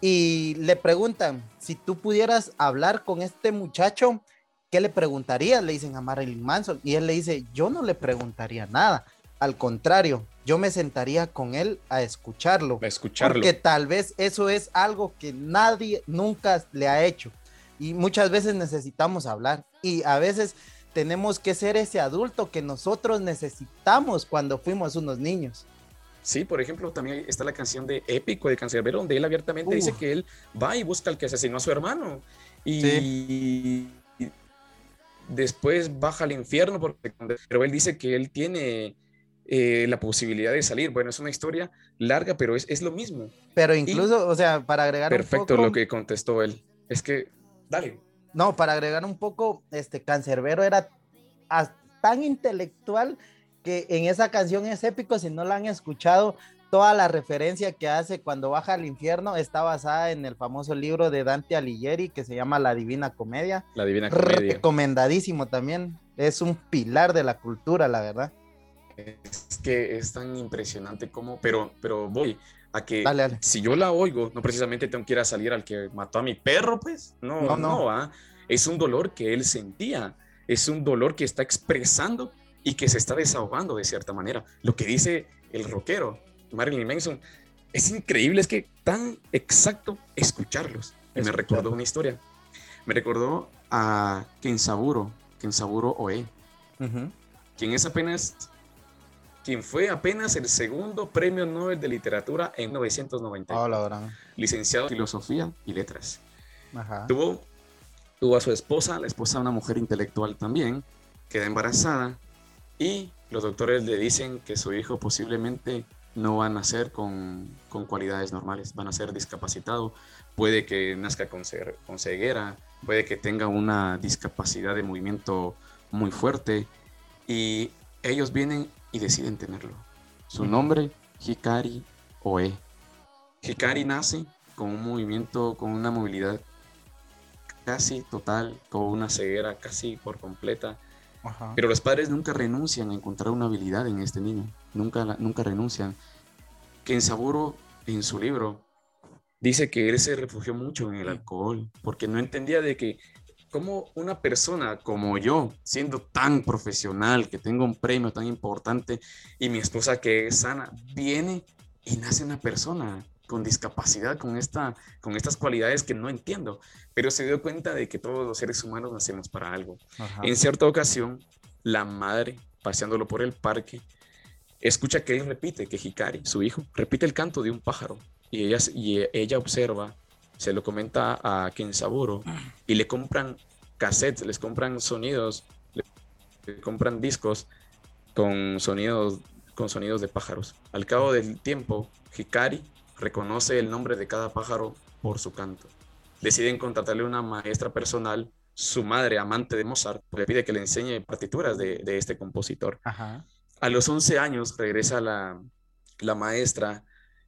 Y le preguntan, si tú pudieras hablar con este muchacho, ¿qué le preguntarías? Le dicen a Marilyn Manson. Y él le dice, yo no le preguntaría nada. Al contrario, yo me sentaría con él a escucharlo. A escucharlo. Porque tal vez eso es algo que nadie nunca le ha hecho. Y muchas veces necesitamos hablar. Y a veces tenemos que ser ese adulto que nosotros necesitamos cuando fuimos unos niños. Sí, por ejemplo, también está la canción de Épico de Cancerbero, donde él abiertamente dice que él va y busca al que asesinó a su hermano. Y, sí. y después baja al infierno, porque, pero él dice que él tiene eh, la posibilidad de salir. Bueno, es una historia larga, pero es, es lo mismo. Pero incluso, y, o sea, para agregar perfecto un poco, lo que contestó él. Es que, dale. No, para agregar un poco, este Cancerbero era tan intelectual que en esa canción es épico, si no la han escuchado, toda la referencia que hace cuando baja al infierno está basada en el famoso libro de Dante Alighieri que se llama La Divina Comedia. La Divina Comedia. Recomendadísimo también. Es un pilar de la cultura, la verdad. Es que es tan impresionante como, pero, pero voy a que dale, dale. si yo la oigo, no precisamente tengo que ir a salir al que mató a mi perro, pues, no, no, no, no ¿ah? es un dolor que él sentía, es un dolor que está expresando y que se está desahogando de cierta manera. Lo que dice el rockero Marilyn Manson es increíble, es que tan exacto escucharlos. Y me recordó una historia. Me recordó a Kensaburo, Kensaburo Oe, uh -huh. quien es apenas quien fue apenas el segundo premio Nobel de Literatura en 1990. Oh, la licenciado en Filosofía y Letras. Ajá. Tuvo, tuvo a su esposa, la esposa una mujer intelectual también, queda embarazada y los doctores le dicen que su hijo posiblemente no va a nacer con, con cualidades normales, van a ser discapacitado, puede que nazca con, con ceguera, puede que tenga una discapacidad de movimiento muy fuerte y ellos vienen y deciden tenerlo. Su nombre, Hikari Oe. Hikari nace con un movimiento, con una movilidad casi total, con una ceguera casi por completa. Ajá. Pero los padres nunca renuncian a encontrar una habilidad en este niño, nunca, nunca renuncian. Kensaburo en su libro dice que él se refugió mucho en el alcohol, porque no entendía de que como una persona como yo, siendo tan profesional, que tengo un premio tan importante, y mi esposa que es sana, viene y nace una persona con discapacidad, con, esta, con estas cualidades que no entiendo, pero se dio cuenta de que todos los seres humanos nacemos para algo. Ajá. En cierta ocasión, la madre, paseándolo por el parque, escucha que él repite, que Hikari, su hijo, repite el canto de un pájaro, y ella, y ella observa se lo comenta a Kensaburo y le compran cassettes, les compran sonidos, le compran discos con sonidos, con sonidos de pájaros. Al cabo del tiempo, Hikari reconoce el nombre de cada pájaro por su canto. Deciden contratarle una maestra personal, su madre, amante de Mozart, le pide que le enseñe partituras de, de este compositor. Ajá. A los 11 años regresa la, la maestra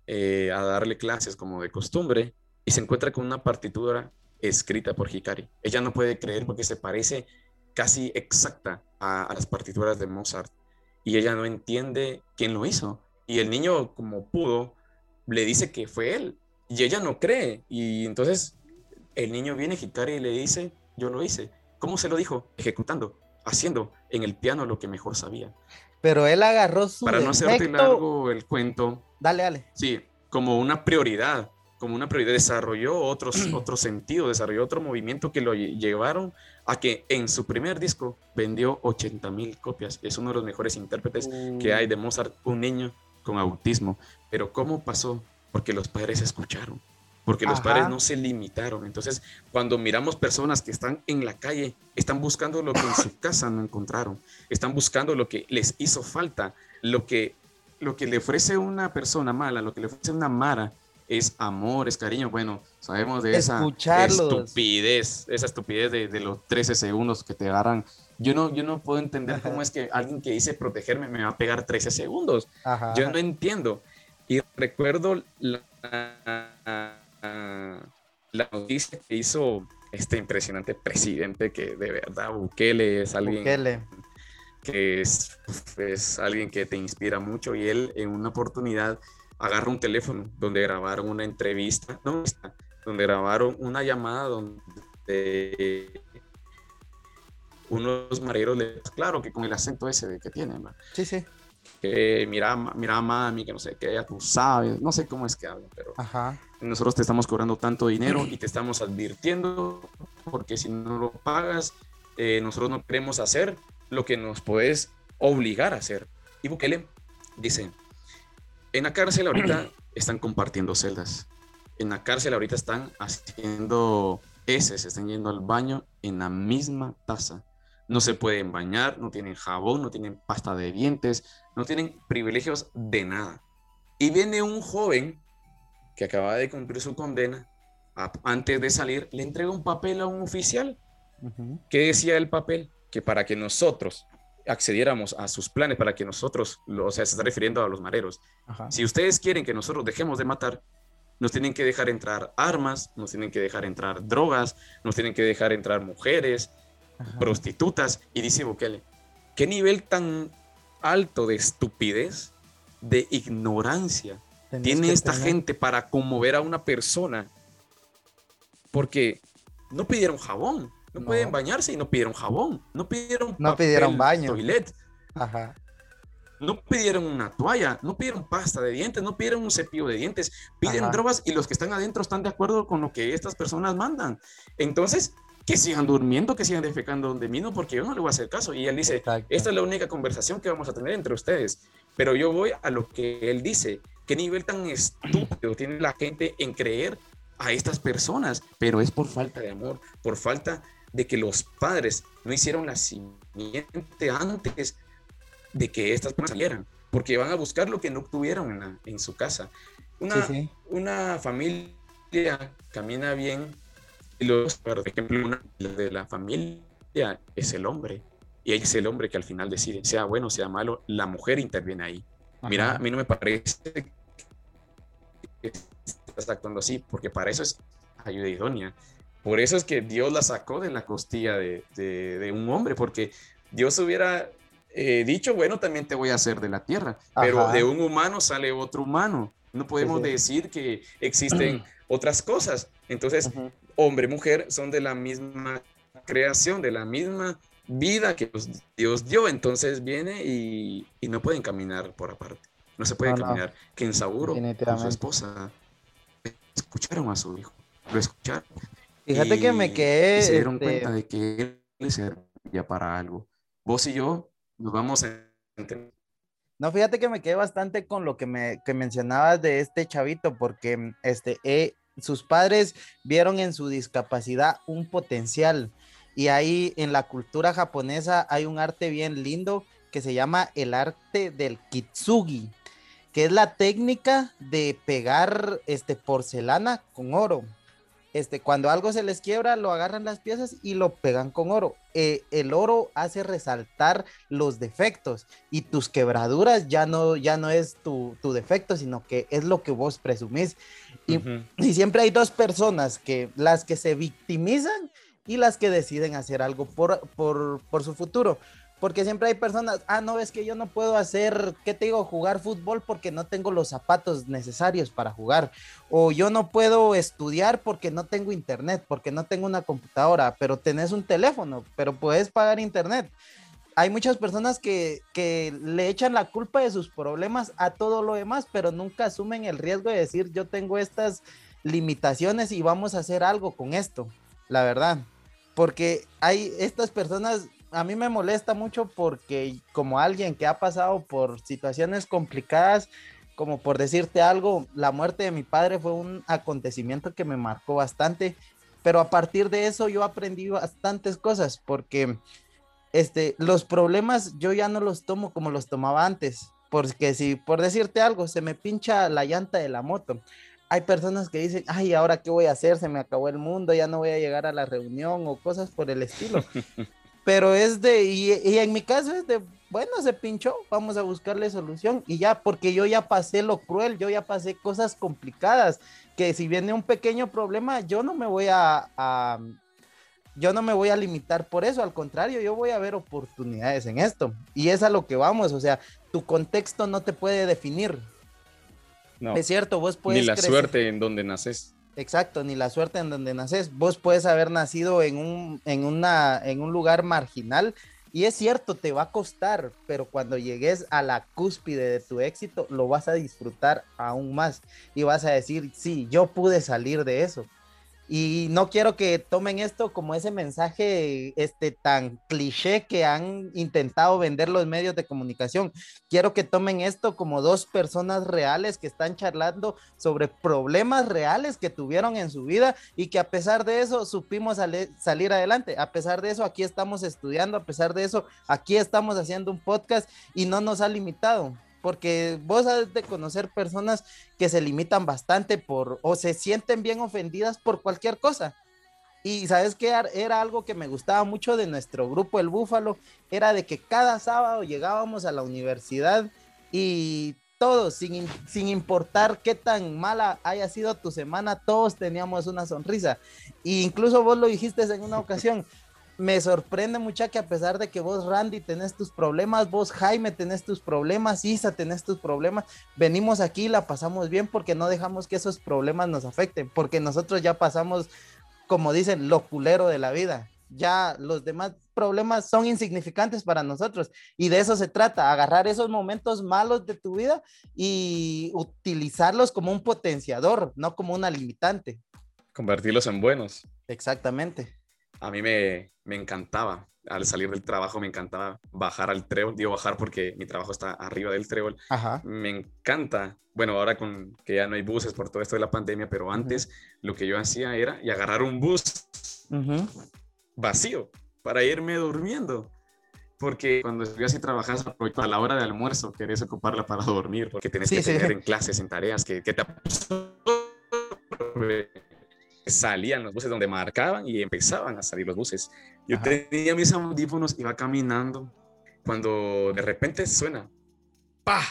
eh, a darle clases como de costumbre y se encuentra con una partitura escrita por Hikari. Ella no puede creer porque se parece casi exacta a, a, las partituras de Mozart y ella no entiende quién lo hizo. Y el niño, como pudo, le dice que fue él y ella no cree. Y entonces el niño viene a Hikari y le dice, yo lo hice. ¿Cómo se lo dijo? Ejecutando, haciendo en el piano lo que mejor sabía. Pero él agarró su Para no hacerte largo el cuento. Dale, dale. Sí, como una prioridad como una prioridad, desarrolló otros, otro sentido, desarrolló otro movimiento que lo llevaron a que en su primer disco vendió 80 mil copias. Es uno de los mejores intérpretes que hay de Mozart, un niño con autismo. Pero ¿cómo pasó? Porque los padres escucharon, porque los padres no se limitaron. Entonces, cuando miramos personas que están en la calle, están buscando lo que en su casa no encontraron, están buscando lo que les hizo falta, lo que, lo que le ofrece una persona mala, lo que le ofrece una mara es amor, es cariño. Bueno, sabemos de esa estupidez, esa estupidez de, de, los 13 segundos que te agarran. Yo no, yo no puedo entender cómo es que alguien que dice protegerme me va a pegar 13 segundos. Ajá. Yo no entiendo. Y recuerdo la, la noticia que hizo este impresionante presidente que de verdad Bukele es alguien que es, es alguien que te inspira mucho y él en una oportunidad agarra un teléfono donde grabaron una entrevista, no, donde grabaron una llamada donde unos mareros, claro que con el acento ese de que tienen, sí, sí. Que mira, mira mami, que no sé qué, ya tú sabes, no sé cómo es que hablan, pero nosotros te estamos cobrando tanto dinero y te estamos advirtiendo porque si no lo pagas, eh, nosotros no queremos hacer lo que nos puedes obligar a hacer. Y Bukele dice, en la cárcel ahorita están compartiendo celdas. En la cárcel ahorita están haciendo ese, se están yendo al baño en la misma taza. No se pueden bañar, no tienen jabón, no tienen pasta de dientes, no tienen privilegios de nada. Y viene un joven que acaba de cumplir su condena, antes de salir, le entrega un papel a un oficial. ¿Qué decía el papel? Que para que nosotros accediéramos a sus planes, para que nosotros, o sea, se está refiriendo a los mareros, si ustedes quieren que nosotros dejemos de matar, nos tienen que dejar entrar armas, nos tienen que dejar entrar drogas, nos tienen que dejar entrar mujeres, prostitutas. Y dice Bukele, ¿qué nivel tan alto de estupidez, de ignorancia tiene esta gente para conmover a una persona? Porque no pidieron jabón, no, pueden bañarse y no pidieron jabón, no pidieron, no pidieron baño. Toilet. Ajá no pidieron una toalla, no pidieron pasta de dientes, no pidieron un cepillo de dientes, piden drogas y los que están adentro están de acuerdo con lo que estas personas mandan. Entonces, que sigan durmiendo, que sigan defecando donde mismo, porque yo no le voy a hacer caso. Y él dice, esta es la única conversación que vamos a tener entre ustedes. Pero yo voy a lo que él dice. ¿Qué nivel tan estúpido tiene la gente en creer a estas personas? Pero es por falta de amor, por falta de que los padres no hicieron la siguiente antes de que estas personas salieran, porque van a buscar lo que no obtuvieron en, su casa. Una, una familia camina bien y los, por ejemplo, una de la familia es el hombre y es el hombre que al final decide, sea bueno, sea malo, la mujer interviene ahí. Mira, a mí no me parece que estás actuando así, porque para eso es ayuda idónea. Por eso es que Dios la sacó de la costilla de, de, de un hombre, porque Dios hubiera eh, dicho, bueno, también te voy a hacer de la tierra, pero de un humano sale otro humano. No podemos decir que existen otras cosas. Entonces, hombre, mujer son de la misma creación, de la misma vida que Dios dio. Entonces viene y, no pueden caminar por aparte. No se puede caminar. Que en Sauro, con su esposa, escucharon a su hijo. Lo escucharon. Fíjate que me quedé. se dieron este cuenta de que él servía para algo. Vos y yo nos vamos a entender. No, fíjate que me quedé bastante con lo que me que mencionabas de este chavito, porque este, eh, sus padres vieron en su discapacidad un potencial. Y ahí en la cultura japonesa hay un arte bien lindo que se llama el arte del kitsugi, que es la técnica de pegar este, porcelana con oro este, cuando algo se les quiebra, lo agarran las piezas y lo pegan con oro. Eh, el oro hace resaltar los defectos y tus quebraduras ya no, ya no es tu, defecto, sino que es lo que vos presumís. Y, y, siempre hay dos personas, que las que se victimizan y las que deciden hacer algo por, por, por su futuro. Porque siempre hay personas, ah, no, es que yo no puedo hacer, ¿qué te digo? Jugar fútbol porque no tengo los zapatos necesarios para jugar. O yo no puedo estudiar porque no tengo internet, porque no tengo una computadora, pero tenés un teléfono, pero puedes pagar internet. Hay muchas personas que, que le echan la culpa de sus problemas a todo lo demás, pero nunca asumen el riesgo de decir, yo tengo estas limitaciones y vamos a hacer algo con esto, la verdad. Porque hay estas personas a mí me molesta mucho porque como alguien que ha pasado por situaciones complicadas, como por decirte algo, la muerte de mi padre fue un acontecimiento que me marcó bastante, pero a partir de eso yo aprendí bastantes cosas porque este, los problemas yo ya no los tomo como los tomaba antes, porque si por decirte algo se me pincha la llanta de la moto, hay personas que dicen, ay, ahora qué voy a hacer, se me acabó el mundo, ya no voy a llegar a la reunión o cosas por el estilo. pero es de, y, y en mi caso es de, bueno, se pinchó, vamos a buscarle solución y ya, porque yo ya pasé lo cruel, yo ya pasé cosas complicadas, que si viene un pequeño problema, yo no me voy a, a- yo no me voy a limitar por eso, al contrario, yo voy a ver oportunidades en esto. Y es a lo que vamos, o sea, tu contexto no te puede definir. No, Es cierto, vos puedes ni la crecer- suerte en donde naces. Exacto, ni la suerte en donde naces. Vos puedes haber nacido en un, en una, en un lugar marginal y es cierto, te va a costar, pero cuando llegues a la cúspide de tu éxito, lo vas a disfrutar aún más y vas a decir, sí, yo pude salir de eso. Y no quiero que tomen esto como ese mensaje este, tan cliché que han intentado vender los medios de comunicación. Quiero que tomen esto como dos personas reales que están charlando sobre problemas reales que tuvieron en su vida y que a pesar de eso supimos salir adelante. A pesar de eso, aquí estamos estudiando, a pesar de eso, aquí estamos haciendo un podcast y no nos ha limitado. Porque vos has de conocer personas que se limitan bastante por o se sienten bien ofendidas por cualquier cosa. Y sabes que era algo que me gustaba mucho de nuestro grupo El Búfalo, era de que cada sábado llegábamos a la universidad y todos, sin, sin importar qué tan mala haya sido tu semana, todos teníamos una sonrisa. E incluso vos lo dijiste en una ocasión. Me sorprende mucha que a pesar de que vos, Randy, tenés tus problemas, vos, Jaime, tenés tus problemas, Isa, tenés tus problemas, venimos aquí y la pasamos bien porque no dejamos que esos problemas nos afecten, porque nosotros ya pasamos, como dicen, lo culero de la vida. Ya los demás problemas son insignificantes para nosotros y de eso se trata, agarrar esos momentos malos de tu vida y utilizarlos como un potenciador, no como una limitante. Convertirlos en buenos. Exactamente. A mí me, me encantaba, al salir del trabajo, me encantaba bajar al trébol. Digo bajar porque mi trabajo está arriba del trébol. Ajá. Me encanta, bueno, ahora con que ya no hay buses por todo esto de la pandemia, pero antes lo que yo hacía era y agarrar un bus vacío para irme durmiendo. Porque cuando estudias y trabajas a la hora de almuerzo, querés ocuparla para dormir, porque tenés Sí, que sí. tener en clases, en tareas que, que te absorben. Salían los buses donde marcaban y empezaban a salir los buses. Yo Ajá. tenía mis audífonos, iba caminando, cuando de repente suena, ¡pah!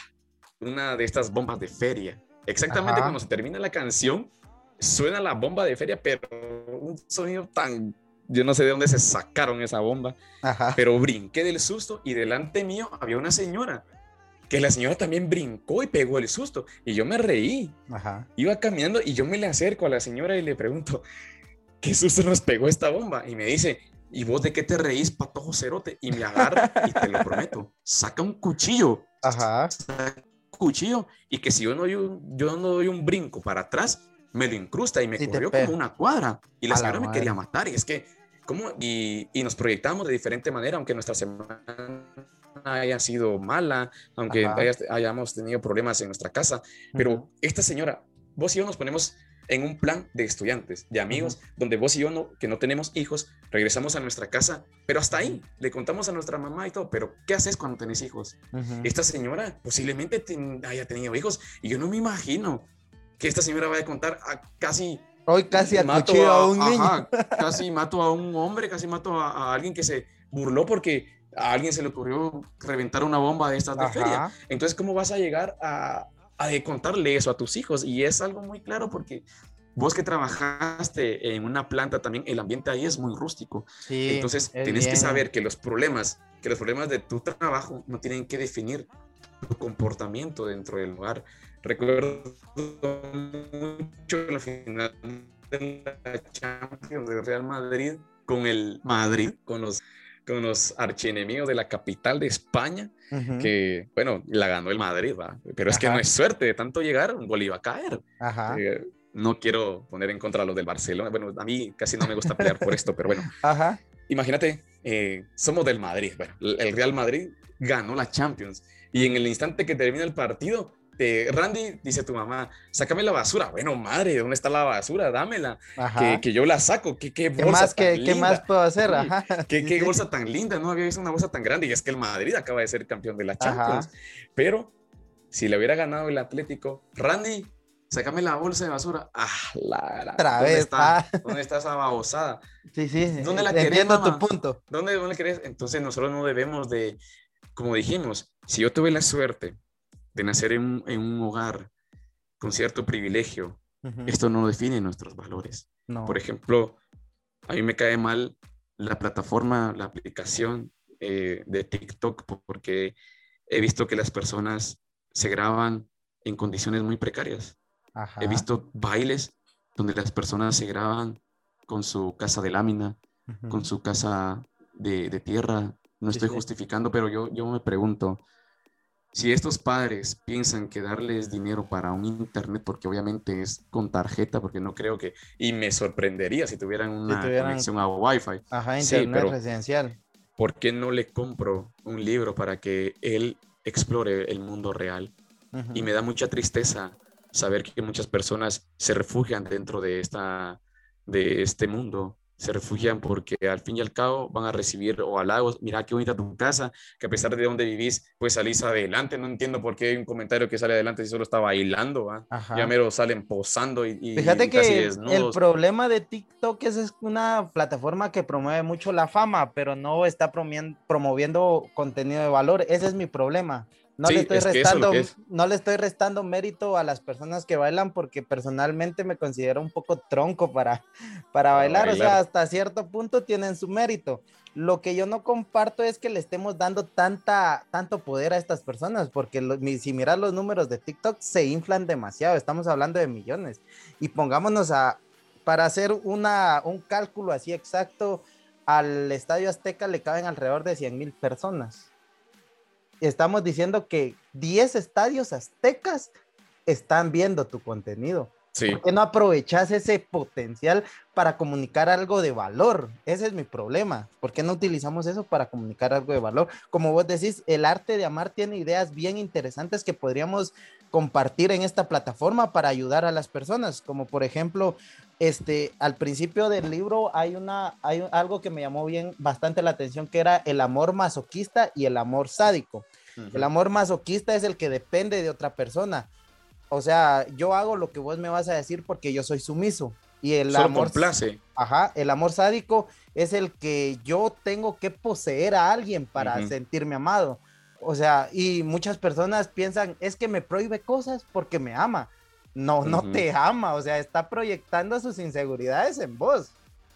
Una de estas bombas de feria. Exactamente Ajá. cuando se termina la canción, suena la bomba de feria, pero un sonido tan... Yo no sé de dónde se sacaron esa bomba, Ajá. pero brinqué del susto y delante mío había una señora, que la señora también brincó y pegó el susto, y yo me reí. Ajá. Iba caminando y yo me le acerco a la señora y le pregunto, ¿qué susto nos pegó esta bomba? Y me dice, ¿y vos de qué te reís, patojo cerote? Y me agarra y te lo prometo, saca un cuchillo, Ajá. saca un cuchillo y que si yo no un, yo no doy un brinco para atrás, me lo incrusta y me corrió como una cuadra. Y la A la señora me quería matar y es que, ¿cómo? Y, y nos proyectamos de diferente manera, aunque nuestra semana haya sido mala, aunque haya- hayamos tenido problemas en nuestra casa, pero esta señora, vos y yo nos ponemos en un plan de estudiantes, de amigos, donde vos y yo, no, que no tenemos hijos, regresamos a nuestra casa, pero hasta ahí, le contamos a nuestra mamá y todo, pero ¿qué haces cuando tenés hijos? Esta señora posiblemente ten- haya tenido hijos y yo no me imagino que esta señora vaya a contar a casi... Hoy casi mato acuchillo a un niño. ajá, casi mato a un hombre, casi mato a, a alguien que se burló porque a alguien se le ocurrió reventar una bomba de estas de feria. Entonces, ¿cómo vas a llegar a, a contarle eso a tus hijos? Y es algo muy claro porque vos que trabajaste en una planta también, el ambiente ahí es muy rústico. Sí, Entonces, es tienes que saber que los problemas, que los problemas de tu trabajo no tienen que definir tu comportamiento dentro del lugar. Recuerdo mucho la final de la Champions de Real Madrid con el Madrid, con los, con los archienemigos de la capital de España Ujú. que, bueno, la ganó el Madrid, ¿va? Pero es que Ajá. no es suerte, de tanto llegar, un gol iba a caer. Ajá. Eh, no quiero poner en contra a los del Barcelona, bueno, a mí casi no me gusta pelear por esto, pero bueno, Ajá. imagínate, eh, somos del Madrid, bueno, el Real Madrid ganó la Champions y en el instante que termina el partido, te- Randy dice tu mamá, sácame la basura, bueno, madre, ¿dónde está la basura? Dámela, Ajá. que, que yo la saco, ¿qué, qué ¿Qué bolsa más, tan que, qué linda? más puedo hacer? Sí. Ajá. ¿Qué, Sí, qué sí. bolsa tan linda, no había visto una bolsa tan grande. Y es que el Madrid acaba de ser campeón de la Ajá. Champions. Pero si le hubiera ganado el Atlético, Randy, sácame la bolsa de basura. Ah, la, Otra ¿dónde vez, está? ah. ¿Dónde está esa babosada? Sí, sí, ¿Dónde la querés, entiendo tu punto. ¿Dónde, dónde querés? Entonces nosotros no debemos de, como dijimos, si yo tuve la suerte de nacer en un, en un hogar con cierto privilegio, esto no define nuestros valores. No. Por ejemplo, a mí me cae mal la plataforma, la aplicación eh, de TikTok porque he visto que las personas se graban en condiciones muy precarias. Ajá. He visto bailes donde las personas se graban con su casa de lámina, con su casa de, de tierra. No Sí, estoy sí. justificando, pero yo, yo me pregunto, si estos padres piensan que darles dinero para un internet, porque obviamente es con tarjeta, porque no creo que, y me sorprendería si tuvieran una tuvieran- conexión a Wi-Fi, Ajá, Sí, internet pero- residencial. ¿por qué no le compro un libro para que él explore el mundo real? Y me da mucha tristeza saber que muchas personas se refugian dentro de, esta, de este mundo. Se refugian porque al fin y al cabo van a recibir o halagos. Mira qué bonita tu casa, que a pesar de donde vivís, pues salís adelante. No entiendo por qué hay un comentario que sale adelante si solo está bailando. Ya mero salen posando y, y Fíjate casi que el problema de TikTok es, es una plataforma que promueve mucho la fama, pero no está promoviendo contenido de valor. Ese es mi problema. No, Sí, le estoy es restando, es. no le estoy restando mérito a las personas que bailan porque personalmente me considero un poco tronco para, para bailar. O sea, hasta cierto punto tienen su mérito. Lo que yo no comparto es que le estemos dando tanta, tanto poder a estas personas, porque lo- si miras los números de TikTok se inflan demasiado, estamos hablando de millones. Y pongámonos a, para hacer una, un cálculo así exacto, al Estadio Azteca le caben alrededor de 100 mil personas. Estamos diciendo que 10 estadios aztecas están viendo tu contenido. Sí, ¿Por qué no aprovechas ese potencial para comunicar algo de valor? Ese es mi problema. ¿Por qué no utilizamos eso para comunicar algo de valor? Como vos decís, el arte de amar tiene ideas bien interesantes que podríamos compartir en esta plataforma para ayudar a las personas. Como por ejemplo, este, al principio del libro hay una, hay algo que me llamó bien bastante la atención, que era el amor masoquista y el amor sádico. El amor masoquista es el que depende de otra persona. O sea, yo hago lo que vos me vas a decir porque yo soy sumiso. Y el solo amor, complace. ajá, el amor sádico es el que yo tengo que poseer a alguien para sentirme amado. O sea, y muchas personas piensan, es que me prohíbe cosas porque me ama. No, no te ama, o sea, está proyectando sus inseguridades en vos.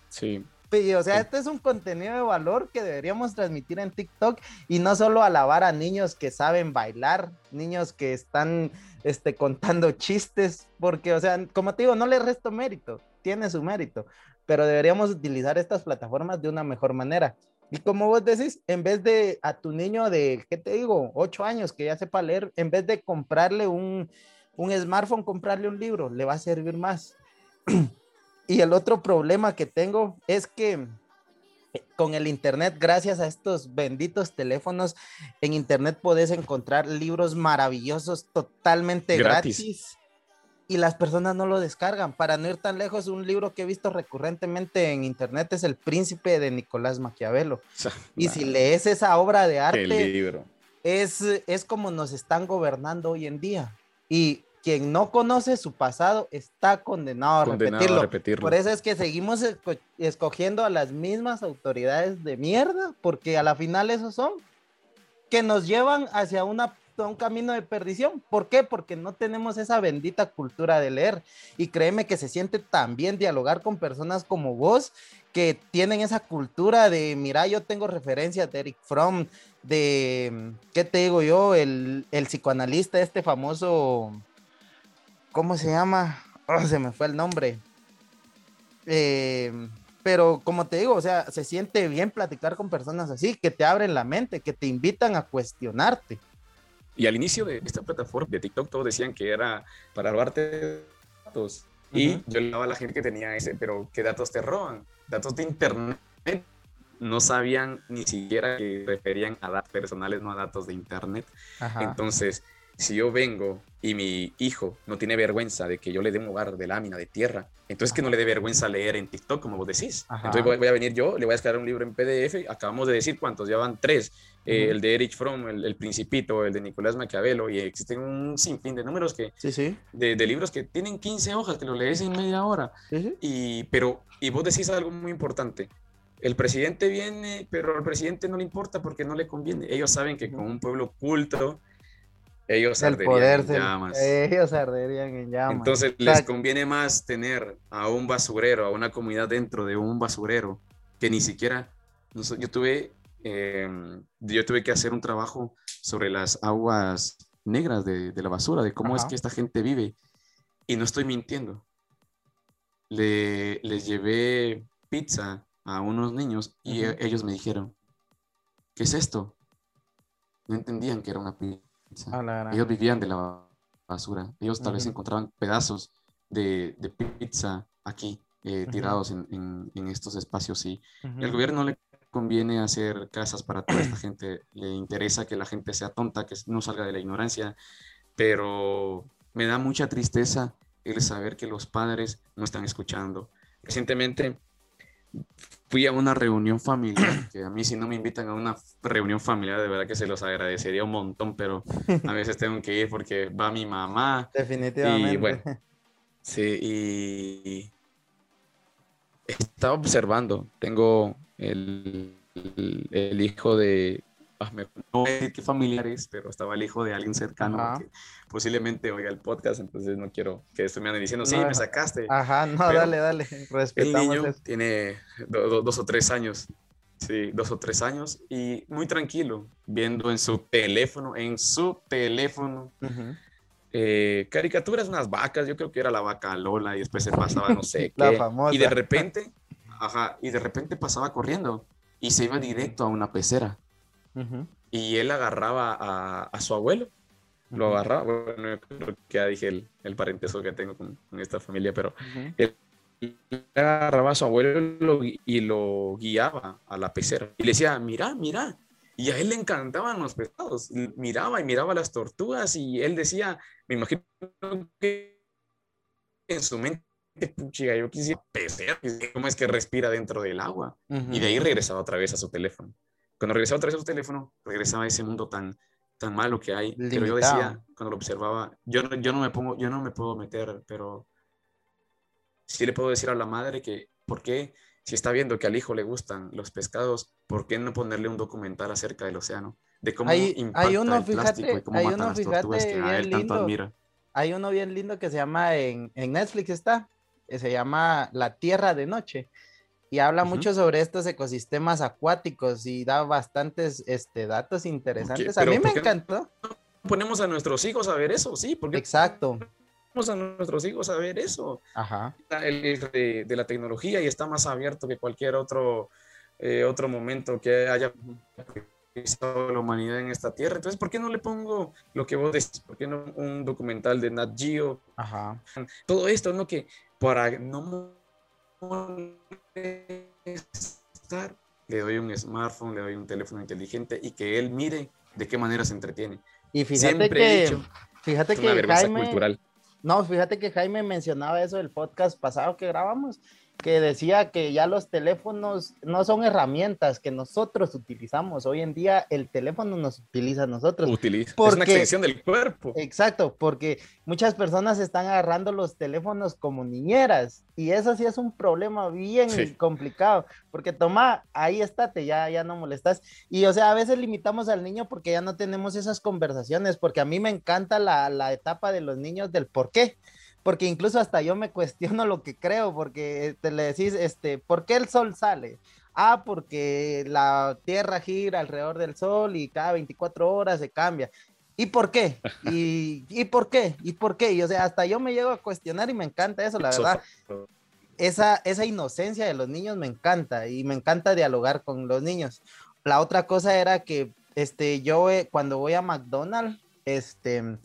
Sí, Sí, o sea, Sí. este es un contenido de valor que deberíamos transmitir en TikTok y no solo alabar a niños que saben bailar, niños que están este, contando chistes, porque, o sea, como te digo, no le resto mérito, tiene su mérito, pero deberíamos utilizar estas plataformas de una mejor manera. Y como vos decís, en vez de a tu niño de, ¿qué te digo? Ocho años que ya sepa leer, en vez de comprarle un, un smartphone, comprarle un libro, le va a servir más. Y el otro problema que tengo es que eh, con el internet, gracias a estos benditos teléfonos, en internet puedes encontrar libros maravillosos totalmente Gratis. gratis. Y las personas no lo descargan. Para no ir tan lejos, un libro que he visto recurrentemente en internet es El Príncipe de Nicolás Maquiavelo. Y si lees esa obra de arte, libro. es, es como nos están gobernando hoy en día. Y quien no conoce su pasado está condenado a Condenado repetirlo. a repetirlo. Por eso es que seguimos esco- escogiendo a las mismas autoridades de mierda, porque a la final esos son que nos llevan hacia una, a un camino de perdición. ¿Por qué? Porque no tenemos esa bendita cultura de leer. Y créeme que se siente tan bien dialogar con personas como vos que tienen esa cultura de, mira, yo tengo referencias de Eric Fromm, de, ¿qué te digo yo? El, el psicoanalista este famoso, ¿cómo se llama? Oh, se me fue el nombre. Eh, pero como te digo, o sea, se siente bien platicar con personas así, que te abren la mente, que te invitan a cuestionarte. Y al inicio de esta plataforma de TikTok todos decían que era para robarte datos. Y Ujú. yo le daba a la gente que tenía ese, pero ¿qué datos te roban? Datos de internet. No sabían ni siquiera que referían a datos personales, no a datos de internet. Ajá. Entonces, si yo vengo y mi hijo no tiene vergüenza de que yo le dé un hogar de lámina, de tierra, entonces que no le dé vergüenza leer en TikTok, como vos decís. Ajá. Entonces voy, voy a venir yo, le voy a escribir un libro en PDF, acabamos de decir cuántos, ya van tres, eh, el de Erich Fromm, el, el Principito, el de Nicolás Maquiavelo, y existen un sinfín de números que, Sí, sí. de, de libros que tienen 15 hojas, que lo lees en media hora. sí. Y, pero, y vos decís algo muy importante. El presidente viene, pero al presidente no le importa porque no le conviene. Ellos saben que con un pueblo culto, ellos El arderían poder en llamas. Ellos arderían en llamas. Entonces O sea, les conviene más tener a un basurero, a una comunidad dentro de un basurero, que ni siquiera, yo tuve, eh, yo tuve que hacer un trabajo sobre las aguas negras de, de la basura, de cómo es que esta gente vive. Y no estoy mintiendo. Le, les llevé pizza a unos niños y ellos me dijeron, ¿qué es esto? No entendían que era una pizza. Ellos vivían de la basura. Ellos tal vez encontraban pedazos de, de pizza aquí, eh, tirados en, en- en estos espacios. Y, Ujú. gobierno no le conviene hacer casas para toda esta gente. Le interesa que la gente sea tonta, que no salga de la ignorancia. Pero me da mucha tristeza el saber que los padres no están escuchando. Recientemente fui a una reunión familiar, que a mí si no me invitan a una reunión familiar, de verdad que se los agradecería un montón, pero a veces tengo que ir porque va mi mamá. Definitivamente. Y bueno, sí, y estaba observando, tengo el, el- el hijo de, no voy a decir qué familiar es, pero estaba el hijo de alguien cercano Ajá. que posiblemente oiga el podcast, entonces no quiero que esto me ande diciendo, sí, No, me sacaste. Ajá, no, Pero dale, dale. El Respetamos niño eso. tiene do- do- dos o tres años, sí, dos o tres años, y muy tranquilo, viendo en su teléfono, en su teléfono, Ujú. eh, caricaturas, unas vacas, yo creo que era la vaca Lola, y después se pasaba no sé La qué, famosa. y de repente, ajá, y de repente pasaba corriendo, y se iba directo a una pecera, Y él agarraba a, a su abuelo, lo agarraba, bueno, creo que ya dije el, el parentesco que tengo con, con esta familia, pero él agarraba a su abuelo y lo, guiaba a la pecera. Y le decía, mira, mira. Y a él le encantaban los pescados. Miraba y miraba las tortugas y él decía, me imagino que en su mente, puchiga, yo quisiera pecera. ¿Cómo es que respira dentro del agua? Y de ahí regresaba otra vez a su teléfono. Cuando regresaba otra vez a su teléfono, regresaba a ese mundo tan, tan malo que hay. Pero yo decía, Limitado. cuando lo observaba, yo no, yo no me pongo, yo no me puedo meter, pero sí le puedo decir a la madre que, ¿por qué? Si está viendo que al hijo le gustan los pescados, ¿por qué no ponerle un documental acerca del océano? De cómo Hay- impacta hay uno, el plástico fíjate, y cómo hay matan uno, las tortugas que a él bien tanto lindo. admira. Hay uno bien lindo que se llama en, en Netflix está, eh, se llama La Tierra de Noche y habla mucho sobre estos ecosistemas acuáticos y da bastantes este, datos interesantes. A mí me encantó. Ponemos a nuestros hijos a ver eso, sí, porque Exacto. ponemos a nuestros hijos a ver eso. Ajá. el de, de la tecnología y está más abierto que cualquier otro, eh, otro momento que haya la humanidad en esta tierra. Entonces, ¿por qué no le pongo lo que vos decís? ¿Por qué no un documental de Nat Geo? Ajá. Todo esto, ¿no? Que para no molestar, le doy un smartphone, le doy un teléfono inteligente y que él mire de qué manera se entretiene. Y fíjate Siempre he que, dicho, fíjate es una que Jaime, cultural. no, fíjate que Jaime mencionaba eso del podcast pasado que grabamos, que decía que ya los teléfonos no son herramientas que nosotros utilizamos. Hoy en día el teléfono nos utiliza a nosotros. Utiliza. Es una extensión del cuerpo. Exacto, porque muchas personas están agarrando los teléfonos como niñeras y eso sí es un problema bien Sí. complicado, porque toma, ahí estate, ya, ya no molestas. Y o sea, a veces limitamos al niño porque ya no tenemos esas conversaciones, porque a mí me encanta la, la etapa de los niños del por qué. Porque incluso hasta yo me cuestiono lo que creo, porque te le decís, este, ¿por qué el sol sale? Ah, porque la Tierra gira alrededor del Sol y cada 24 horas se cambia. ¿Y por qué? ¿Y, ¿Y por qué? ¿Y por qué? Y o sea, hasta yo me llego a cuestionar y me encanta eso, la verdad. Esa, esa inocencia de los niños me encanta y me encanta dialogar con los niños. La otra cosa era que este, yo eh, cuando voy a McDonald's, este,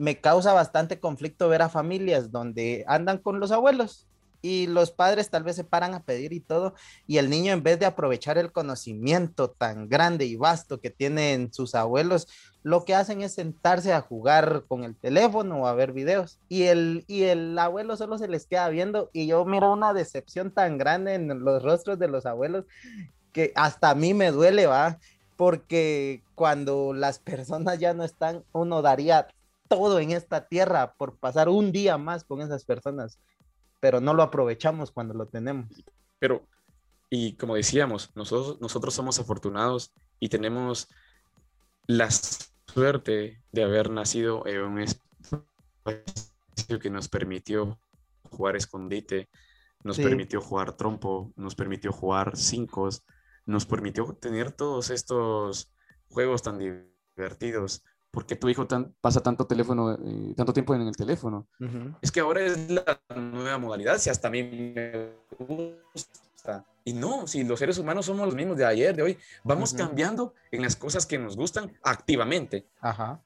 me causa bastante conflicto ver a familias donde andan con los abuelos y los padres tal vez se paran a pedir y todo, y el niño en vez de aprovechar el conocimiento tan grande y vasto que tienen sus abuelos, lo que hacen es sentarse a jugar con el teléfono o a ver videos, y el, y el abuelo solo se les queda viendo, y yo miro una decepción tan grande en los rostros de los abuelos que hasta a mí me duele, va, porque cuando las personas ya no están, uno daría todo en esta tierra por pasar un día más con esas personas pero no lo aprovechamos cuando lo tenemos. Pero, y como decíamos, nosotros, nosotros somos afortunados y tenemos la suerte de haber nacido en un espacio que nos permitió jugar escondite, nos permitió jugar trompo, nos permitió jugar cinco, nos permitió tener todos estos juegos tan divertidos. ¿Por qué tu hijo pasa tanto teléfono, eh, tanto tiempo en el teléfono? Es que ahora es la nueva modalidad, si hasta a mí me gusta. Y no, si los seres humanos somos los mismos de ayer, de hoy, vamos cambiando en las cosas que nos gustan activamente. Ajá.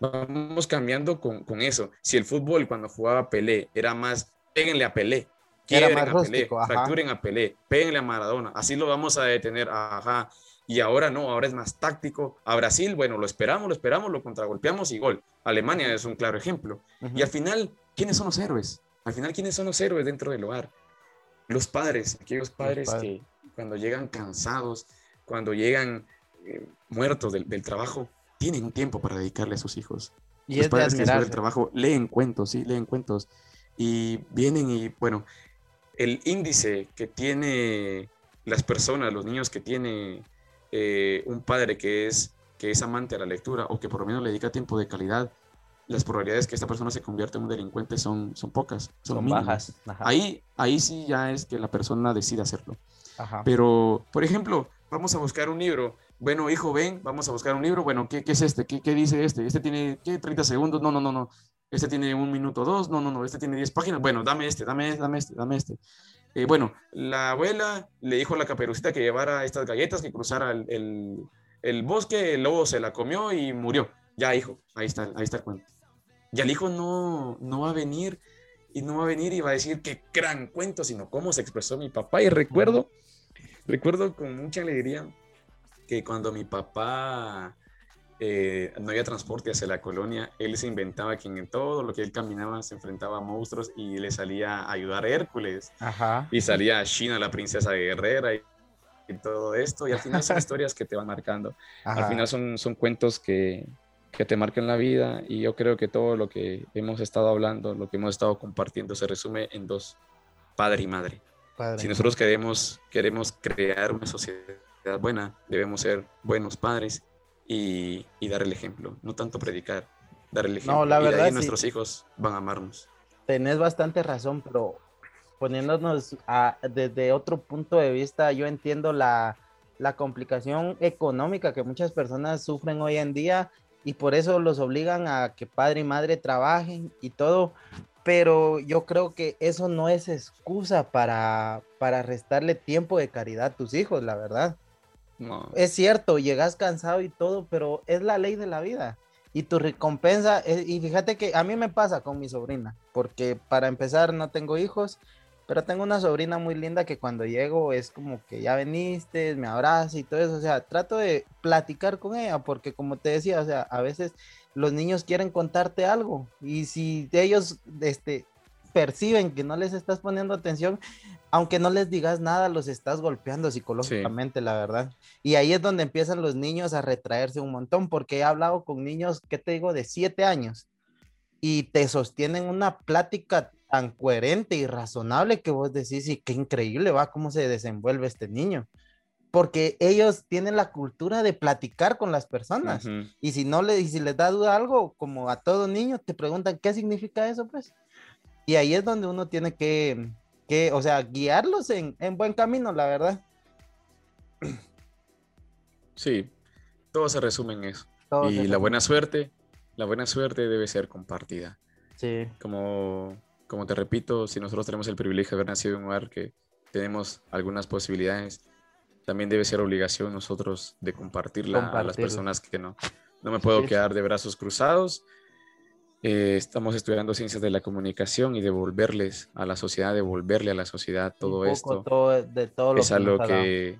Vamos cambiando con, con, eso. Si el fútbol cuando jugaba Pelé era más, péguenle a Pelé, quieren a Pelé, fracturen a Pelé, péguenle a Maradona, así lo vamos a detener, ajá y ahora no, ahora es más táctico. A Brasil, bueno, lo esperamos, lo esperamos, lo contragolpeamos y gol. Alemania es un claro ejemplo. Y al final, ¿quiénes son los héroes? Al final, ¿quiénes son los héroes dentro del hogar? Los padres, aquellos padres, que cuando llegan cansados, cuando llegan eh, muertos del, trabajo, tienen un tiempo para dedicarle a sus hijos. Y los padres que el trabajo leen cuentos, sí, leen cuentos. Y vienen y, bueno, el índice que tiene las personas, los niños que tiene eh, un padre que es, que es amante a la lectura o que por lo menos le dedica tiempo de calidad, las probabilidades que esta persona se convierta en un delincuente son, son pocas, son, bajas. Ahí, ahí sí ya es que la persona decide hacerlo. Pero, por ejemplo, vamos a buscar un libro. Bueno, hijo, ven, vamos a buscar un libro. Bueno, ¿qué, qué es este? ¿Qué, ¿Qué, dice este? Este tiene, ¿qué? 30 segundos. No, no, no, no. Este tiene un minuto dos. No, no, no. Este tiene 10 páginas. Bueno, dame este, dame, dame este, dame este. Eh, bueno, la abuela le dijo a la caperucita que llevara estas galletas, que cruzara el, bosque, el lobo se la comió y murió. Ya, hijo, ahí está, ahí está el cuento. Y el hijo no, no va a venir y no va a venir y va a decir qué gran cuento, sino cómo se expresó mi papá. Y recuerdo, recuerdo con mucha alegría que cuando mi papá eh, no había transporte hacia la colonia, él se inventaba que en todo lo que él caminaba se enfrentaba a monstruos y le salía a ayudar a Hércules. Y salía a China, la princesa guerrera y, todo esto. Y al final son historias que te van marcando. Al final son, son cuentos que, que te marcan la vida y yo creo que todo lo que hemos estado hablando, lo que hemos estado compartiendo se resume en dos, padre y madre. si nosotros queremos, queremos crear una sociedad buena, debemos ser buenos padres y, dar el ejemplo, no tanto predicar, dar el ejemplo. No, la verdad, y nuestros hijos van a amarnos. Tenés bastante razón, pero poniéndonos desde otro punto de vista, yo entiendo la, la complicación económica que muchas personas sufren hoy en día y por eso los obligan a que padre y madre trabajen y todo, pero yo creo que eso no es excusa para, para restarle tiempo de caridad a tus hijos, la verdad. Es cierto, llegas cansado y todo, pero es la ley de la vida. Y tu recompensa, y fíjate que a mí me pasa con mi sobrina, porque para empezar no tengo hijos, pero tengo una sobrina muy linda que cuando llego es como que ya veniste, me abraza y todo eso, o sea, trato de platicar con ella, porque como te decía, o sea, a veces los niños quieren contarte algo y si ellos este, perciben que no les estás poniendo atención, aunque no les digas nada, los estás golpeando psicológicamente, la verdad. Y ahí es donde empiezan los niños a retraerse un montón, porque he hablado con niños, ¿qué te digo?, de siete años, y te sostienen una plática tan coherente y razonable que vos decís, y qué increíble va cómo se desenvuelve este niño. Porque ellos tienen la cultura de platicar con las personas. Y si no le, y si les da duda algo, como a todo niño, te preguntan, ¿qué significa eso? Pues. Y ahí es donde uno tiene que, que, o sea, guiarlos en, buen camino, la verdad. Sí, todo se resume en eso. y la buena suerte, la buena suerte debe ser compartida. Sí. Como, como te repito, si nosotros tenemos el privilegio de haber nacido en un lugar que tenemos algunas posibilidades, también debe ser obligación nosotros de compartirla a las personas que no. No me puedo quedar de brazos cruzados Eh, estamos estudiando ciencias de la comunicación y devolverles a la sociedad, devolverle a la sociedad todo Un poco esto. todo- de todo lo es que algo que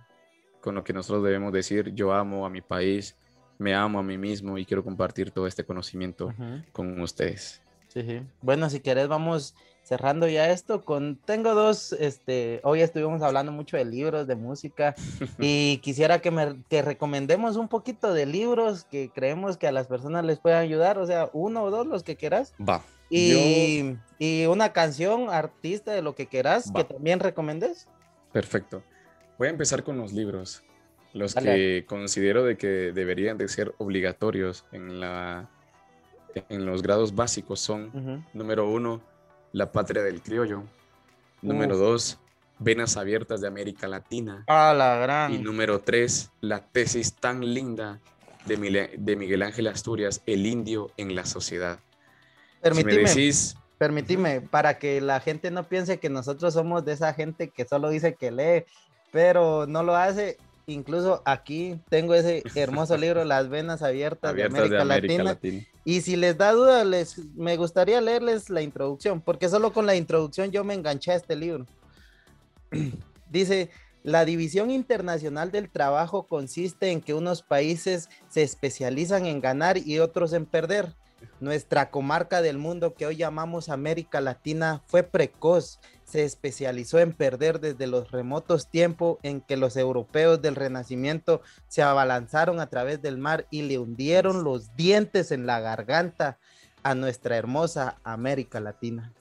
con lo que nosotros debemos decir, yo amo a mi país, me amo a mí mismo y quiero compartir todo este conocimiento con ustedes. Sí, sí. Bueno, si querés, vamos cerrando ya esto con... Tengo dos, este, hoy estuvimos hablando mucho de libros, de música, y quisiera que me que recomendemos un poquito de libros que creemos que a las personas les puedan ayudar, o sea, uno o dos, los que quieras, Va. y, y una canción, artista, de lo que quieras, que también recomendes. Perfecto. Voy a empezar con los libros, los Dale. que considero de que deberían de ser obligatorios en, la, en los grados básicos son, número uno, La Patria del Criollo, número Uf. dos, Venas Abiertas de América Latina, Ah, la gran. y número tres, la tesis tan linda de, Mile- de Miguel Ángel Asturias, El Indio en la Sociedad. Si Permitime, decís, permitime, para que la gente no piense que nosotros somos de esa gente que solo dice que lee, pero no lo hace. Incluso aquí tengo ese hermoso libro, Las Venas Abiertas, Abiertas de América, Latina. Y si les da duda, les, me gustaría leerles la introducción, porque solo con la introducción yo me enganché a este libro. Dice, la división internacional del trabajo consiste en que unos países se especializan en ganar y otros en perder. Nuestra comarca del mundo que hoy llamamos América Latina fue precoz, se especializó en perder desde los remotos tiempos en que los europeos del Renacimiento se abalanzaron a través del mar y le hundieron los dientes en la garganta a nuestra hermosa América Latina.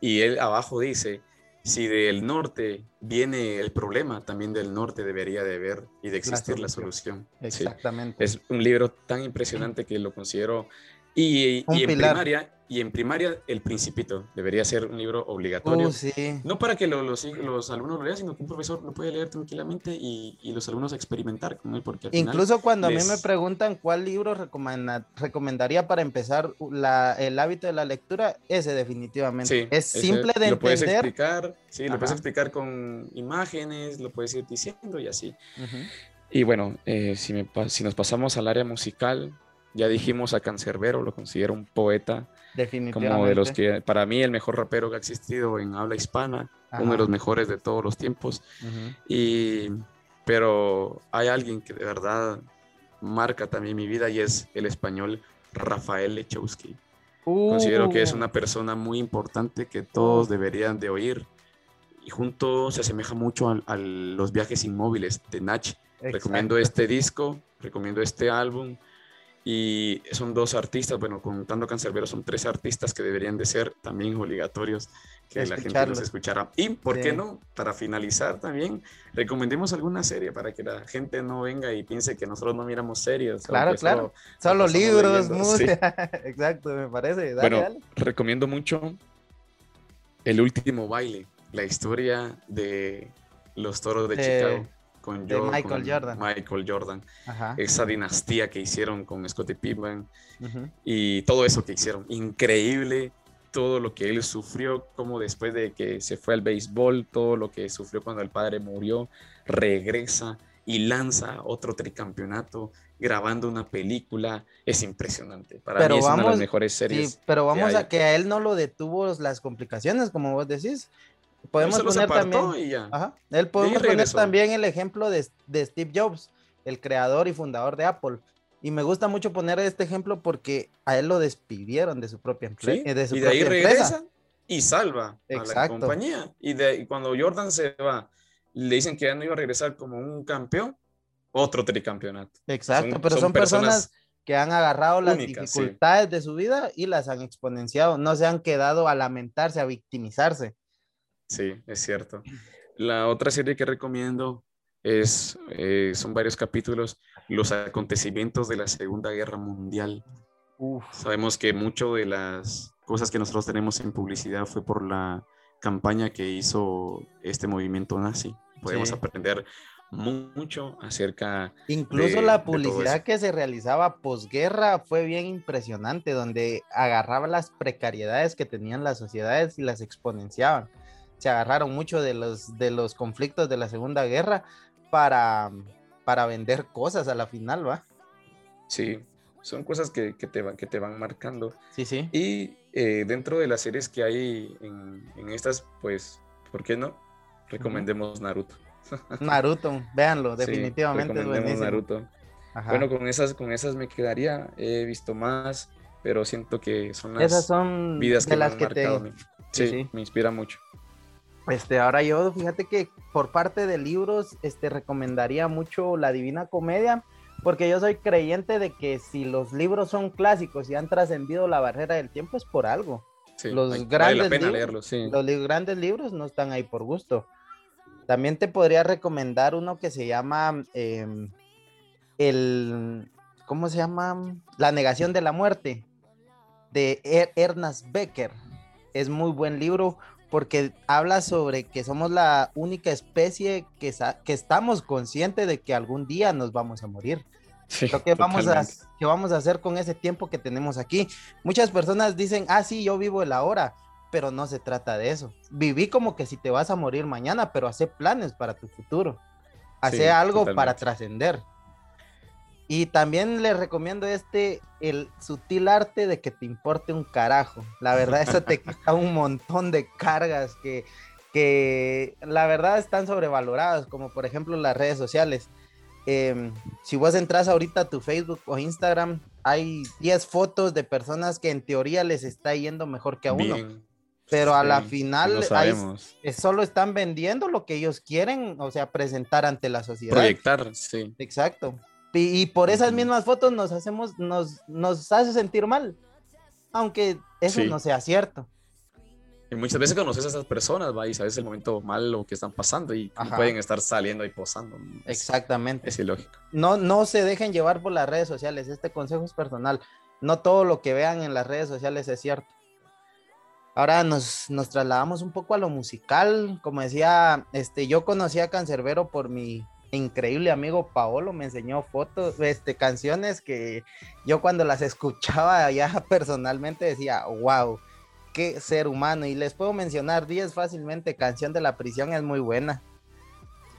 y él abajo dice, si del norte viene el problema, también del norte debería de haber y de existir la solución. solución. Sí. Exactamente. Es un libro tan impresionante que lo considero. Y, y en primaria, y en primaria, El Principito debería ser un libro obligatorio. Uh, sí. No para que lo- los, los alumnos lo lean, sino que un profesor lo puede leer tranquilamente y, y los alumnos experimentar con él. Porque Incluso cuando a mí les- me preguntan cuál libro recomenda- recomendaría para empezar la- el hábito de la lectura, ese definitivamente. Sí, es ese simple de Lo puedes entender. explicar, sí, lo puedes explicar con imágenes, lo puedes ir diciendo y así. Ujú. Y bueno, eh, si, me si nos pasamos al área musical, ya dijimos a Cancerbero, lo considero un poeta, Definitivamente. como de los que, para mí, el mejor rapero que ha existido en habla hispana, uno de Ajá. los mejores de todos los tiempos. Ujú. Y, pero hay alguien que de verdad marca también mi vida y es el español Rafael Lechowski. Considero que es Uh, una persona muy importante que todos deberían de oír. Y junto se asemeja mucho al- a, los viajes inmóviles de Nach. Recomiendo exacto. este disco, recomiendo este álbum. Y son dos artistas, bueno, contando Cancerbero, son tres artistas que deberían de ser también obligatorios que la gente los escuchara. Y, ¿por qué no? Para finalizar también, recomendemos alguna serie para que la gente no venga y piense que nosotros no miramos series. Claro, claro. solo- Solo libros, leyendo, sí. música. Exacto, me parece. Dale, Bueno, dale. recomiendo mucho El último baile, la historia de los toros de De- Chicago con, de Michael con Jordan. Michael Jordan. Ajá. Esa dinastía que hicieron con Scottie Pippen y todo eso que hicieron. Increíble todo lo que él sufrió, como después de que se fue al béisbol, todo lo que sufrió cuando el padre murió, regresa y lanza otro tricampeonato grabando una película. Es impresionante. Para Pero mí es una de vamos- las mejores series. Sí, pero vamos a que a él no lo detuvo las complicaciones, como vos decís. Podemos poner también. Ajá. Él podemos poner también el ejemplo de, de Steve Jobs, el creador y fundador de Apple. Y me gusta mucho poner este ejemplo porque a él lo despidieron de su propia empresa. Sí, de su y de ahí empresa. regresa y salva a la Exacto. compañía. Y, de, y cuando Jordan se va, le dicen que ya no iba a regresar como un campeón, otro tricampeonato. Exacto, Son- pero son, son personas, personas que han agarrado las sí. dificultades de su vida y las han exponenciado. No se han quedado a lamentarse, a victimizarse. Sí, es cierto. La otra serie que recomiendo es, eh, son varios capítulos, los acontecimientos de la Segunda Guerra Mundial. Uf, Sabemos que mucho de las cosas que nosotros tenemos en publicidad fue por la campaña que hizo este movimiento nazi. Podemos Sí. aprender mucho acerca Incluso de- la publicidad que se realizaba posguerra fue bien impresionante, donde agarraba las precariedades que tenían las sociedades y las exponenciaban. Se agarraron mucho de los, de los conflictos de la Segunda Guerra para, para vender cosas a la final, ¿va? Sí, son cosas que, que te, van, que te van marcando. Sí, sí. Y eh, dentro de las series que hay en, en estas, pues, ¿por qué no? Recomendemos Naruto. Naruto, véanlo, definitivamente recomendemos. Naruto. Ajá. Bueno, con esas, con esas me quedaría. He visto más, pero siento que son las Esas son vidas de que me las han que te... marcado a mí. Sí, Sí, sí. me inspira mucho. Este, ahora yo, fíjate que por parte de libros, este, recomendaría mucho La Divina Comedia, porque yo soy creyente de que si los libros son clásicos y han trascendido la barrera del tiempo es por algo. Sí, Los hay- grandes libros, leerlos, sí. Los grandes libros no están ahí por gusto. También te podría recomendar uno que se llama em, el, ¿cómo se llama? La negación de la muerte de Er- Ernest Becker. Es muy buen libro porque habla sobre que somos la única especie que, que estamos conscientes de que algún día nos vamos a morir. Sí, Lo que vamos, a, que vamos a hacer con ese tiempo que tenemos aquí. Muchas personas dicen, ah, sí, yo vivo el ahora, pero no se trata de eso. Viví como que si te vas a morir mañana, pero hace planes para tu futuro. Hace Sí, algo para trascender. Y también les recomiendo este, el sutil arte de que te importe un carajo. La verdad, eso te quita un montón de cargas que, que la verdad están sobrevaloradas, como por ejemplo las redes sociales. Em, si vos entras ahorita a tu Facebook o Instagram, hay 10 fotos de personas que en teoría les está yendo mejor que a uno, Bien. pero a la final ahí solo están vendiendo lo que ellos quieren, o sea, presentar ante la sociedad. Proyectar, sí. Exacto. Y, y por esas mismas fotos nos hacemos, nos, nos hace sentir mal, aunque eso Sí. no sea cierto. Y muchas veces conoces a esas personas, va, y sabes el momento malo que están pasando y Ajá. pueden estar saliendo y posando. Es- Exactamente. Es ilógico. no, no se dejen llevar por las redes sociales. Este consejo es personal. No todo lo que vean en las redes sociales es cierto. Ahora nos, nos trasladamos un poco a lo musical. Como decía, este, yo conocí a Cancerbero por mi increíble amigo Paolo. Me enseñó fotos, este, canciones que yo cuando las escuchaba ya personalmente decía, wow, qué ser humano. Y les puedo mencionar 10 fácilmente. Canción de la prisión es muy buena.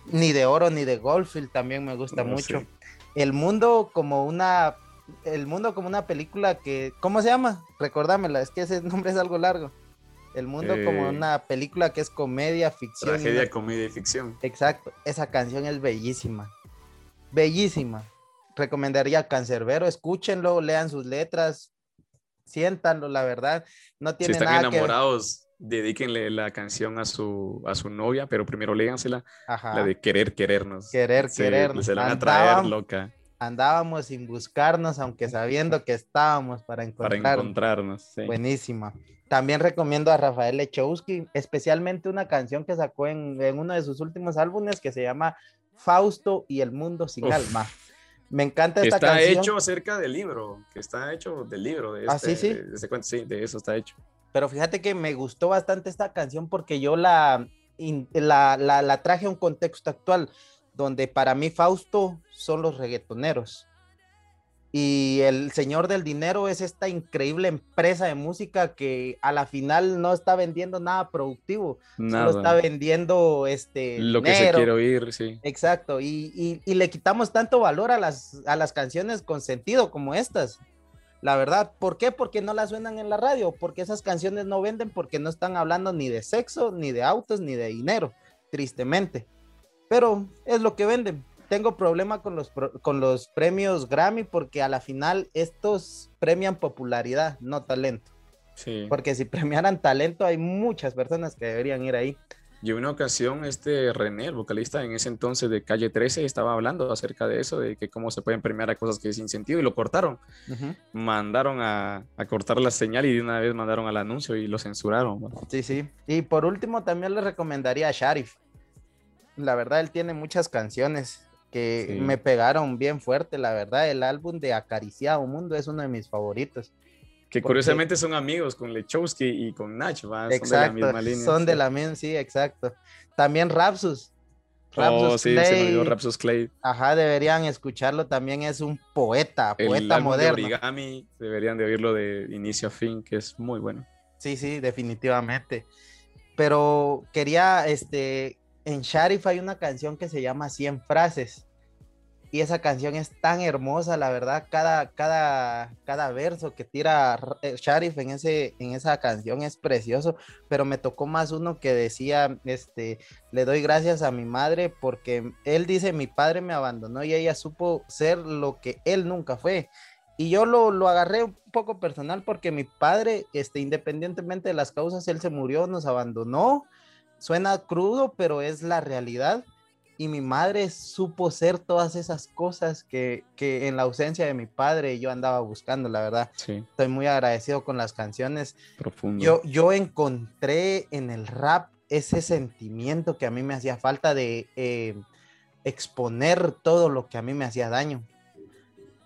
Ni de oro ni de Goldfield también me gusta No, mucho sí. el mundo como una el mundo como una película que ¿cómo se llama? Recordámela, es que ese nombre es algo largo. El mundo como una película que es comedia, ficción. Tragedia, comedia y ficción. Exacto, esa canción es bellísima. Bellísima. Recomendaría Cancerbero, escúchenlo, lean sus letras, siéntanlo, la verdad. No Si tiene están nada que enamorados, dedíquenle la canción a su, a su novia, pero primero léansela, Ajá, la de querer querernos. querer, Sí, querer. Se la van a traer loca Andábamos sin buscarnos, aunque sabiendo que estábamos para para encontrarnos. encontrarnos. sí. Buenísima. También recomiendo a Rafael Lechowski, especialmente una canción que sacó en, en uno de sus últimos álbumes que se llama Fausto y el mundo sin Uf. alma. Me encanta Que esta está canción, hecho acerca del libro, que está hecho del libro, de Ah, este, sí, sí. de ese cuento, sí, de eso está hecho. pero fíjate que me gustó bastante esta canción porque yo la, in- la, la, la traje a un contexto actual, donde para mí Fausto son los reggaetoneros. Y el señor del dinero es esta increíble empresa de música que a la final no está vendiendo nada productivo. solo está Nada. vendiendo este Lo que se dinero. quiere oír, sí. Exacto, y, y- y le quitamos tanto valor a las, a las canciones con sentido como estas. La verdad, ¿por qué? Porque no las suenan en la radio, porque esas canciones no venden, porque no están hablando ni de sexo, ni de autos, ni de dinero, tristemente. Pero es lo que venden. Tengo problema con los, con los premios Grammy porque a la final estos premian popularidad, no talento. sí. Porque si premiaran talento hay muchas personas que deberían ir ahí. Y una ocasión, este René, el vocalista en ese entonces de Calle 13, estaba hablando acerca de eso, de que cómo se pueden premiar a cosas que es sin sentido, y lo cortaron. Mandaron a, a cortar la señal y de una vez mandaron al anuncio y lo censuraron. Sí, sí. Y por último, también le recomendaría a Sharif. La verdad, él tiene muchas canciones que Sí. me pegaron bien fuerte. La verdad, el álbum de Acariciado Mundo es uno de mis favoritos. Que Porque- curiosamente son amigos con Lechowski y con Nach, ¿va? Son de la misma línea. Son de la misma, sí, exacto. También Rapsus. Oh, Rapsus sí, se me Clay, olvidó Rapsus Clay. Ajá, deberían escucharlo. También es un poeta, El poeta álbum de moderno. Origami, deberían de oírlo de inicio a fin, que es muy bueno. Sí, sí, definitivamente. Pero quería, este, en Sharif hay una canción que se llama 100 frases. y esa canción es tan hermosa, la verdad, cada, cada, cada verso que tira eh, Sharif en, ese, en esa canción es precioso, pero me tocó más uno que decía, este, le doy gracias a mi madre porque él dice, mi padre me abandonó y ella supo ser lo que él nunca fue. Y yo lo, lo agarré un poco personal porque mi padre, este, independientemente de las causas, él se murió, nos abandonó. Suena crudo, pero es la realidad y mi madre supo ser todas esas cosas que, que, en la ausencia de mi padre yo andaba buscando, la verdad. Sí. Estoy muy agradecido con las canciones. Profundo. Yo, yo encontré en el rap ese sentimiento que a mí me hacía falta de eh, exponer todo lo que a mí me hacía daño.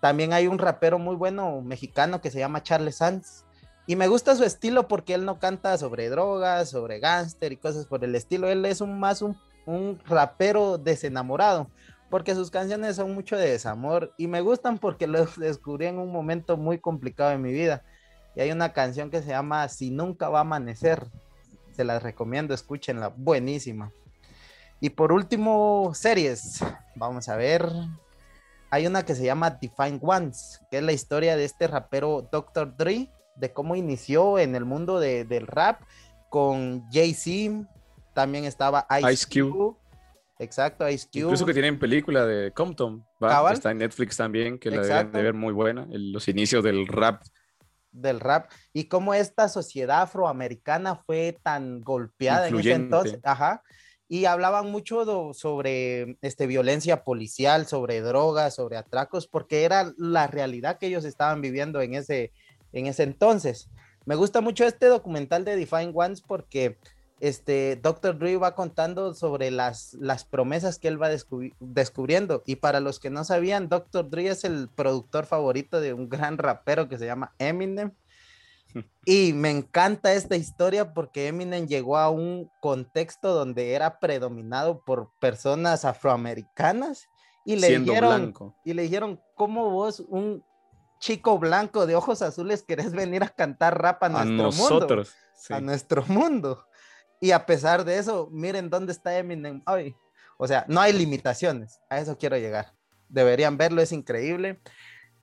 También hay un rapero muy bueno mexicano que se llama Charles Sanz. Y me gusta su estilo porque él no canta sobre drogas, sobre gángster y cosas por el estilo. Él es un más un un rapero desenamorado, porque sus canciones son mucho de desamor y me gustan porque lo descubrí en un momento muy complicado de mi vida. Y hay una canción que se llama Si nunca va a amanecer. Se las recomiendo, escúchenla, buenísima. Y por último, series. Vamos a ver. Hay una que se llama Define Ones, que es la historia de este rapero Dr. Dre, de cómo inició en el mundo de, del rap con Jay-Z, también estaba Ice, Ice Cube. Cube. Exacto, Ice Cube. Incluso que tienen película de Compton, ¿va? Está en Netflix también, que la deben Exacto. de ver muy buena, el- los inicios del rap. del rap y cómo esta sociedad afroamericana fue tan golpeada en ese entonces, ajá, y hablaban mucho do- sobre este violencia policial, sobre drogas, sobre atracos, porque era la realidad que ellos estaban viviendo en ese en ese entonces. Me gusta mucho este documental de Define Ones porque este Dr. Dre va contando sobre las, las promesas que él va descubri- descubriendo. Y para los que no sabían, Dr. Dre es el productor favorito de un gran rapero que se llama Eminem. Y me encanta esta historia porque Eminem llegó a un contexto donde era predominado por personas afroamericanas y le siendo dijeron, blanco. y le dijeron, ¿cómo vos, un chico blanco de ojos azules, querés venir a cantar rap a A nuestro mundo? nosotros. sí. a nuestro mundo. Y a pesar de eso, miren dónde está Eminem hoy. O sea, no hay limitaciones. A eso quiero llegar. Deberían verlo, es increíble.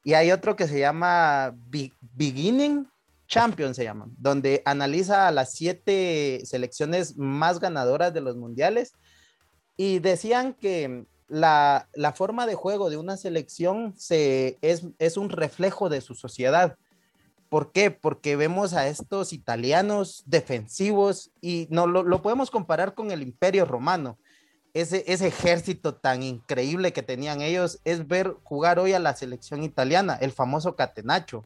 Y hay otro que se llama Be- Beginning Champion, se llama, donde analiza a las siete selecciones más ganadoras de los mundiales. Y decían que la, la forma de juego de una selección se, es, es un reflejo de su sociedad. ¿Por qué? Porque vemos a estos italianos defensivos y no lo, lo podemos comparar con el Imperio Romano. Ese, ese ejército tan increíble que tenían ellos es ver jugar hoy a la selección italiana, el famoso Catenacho.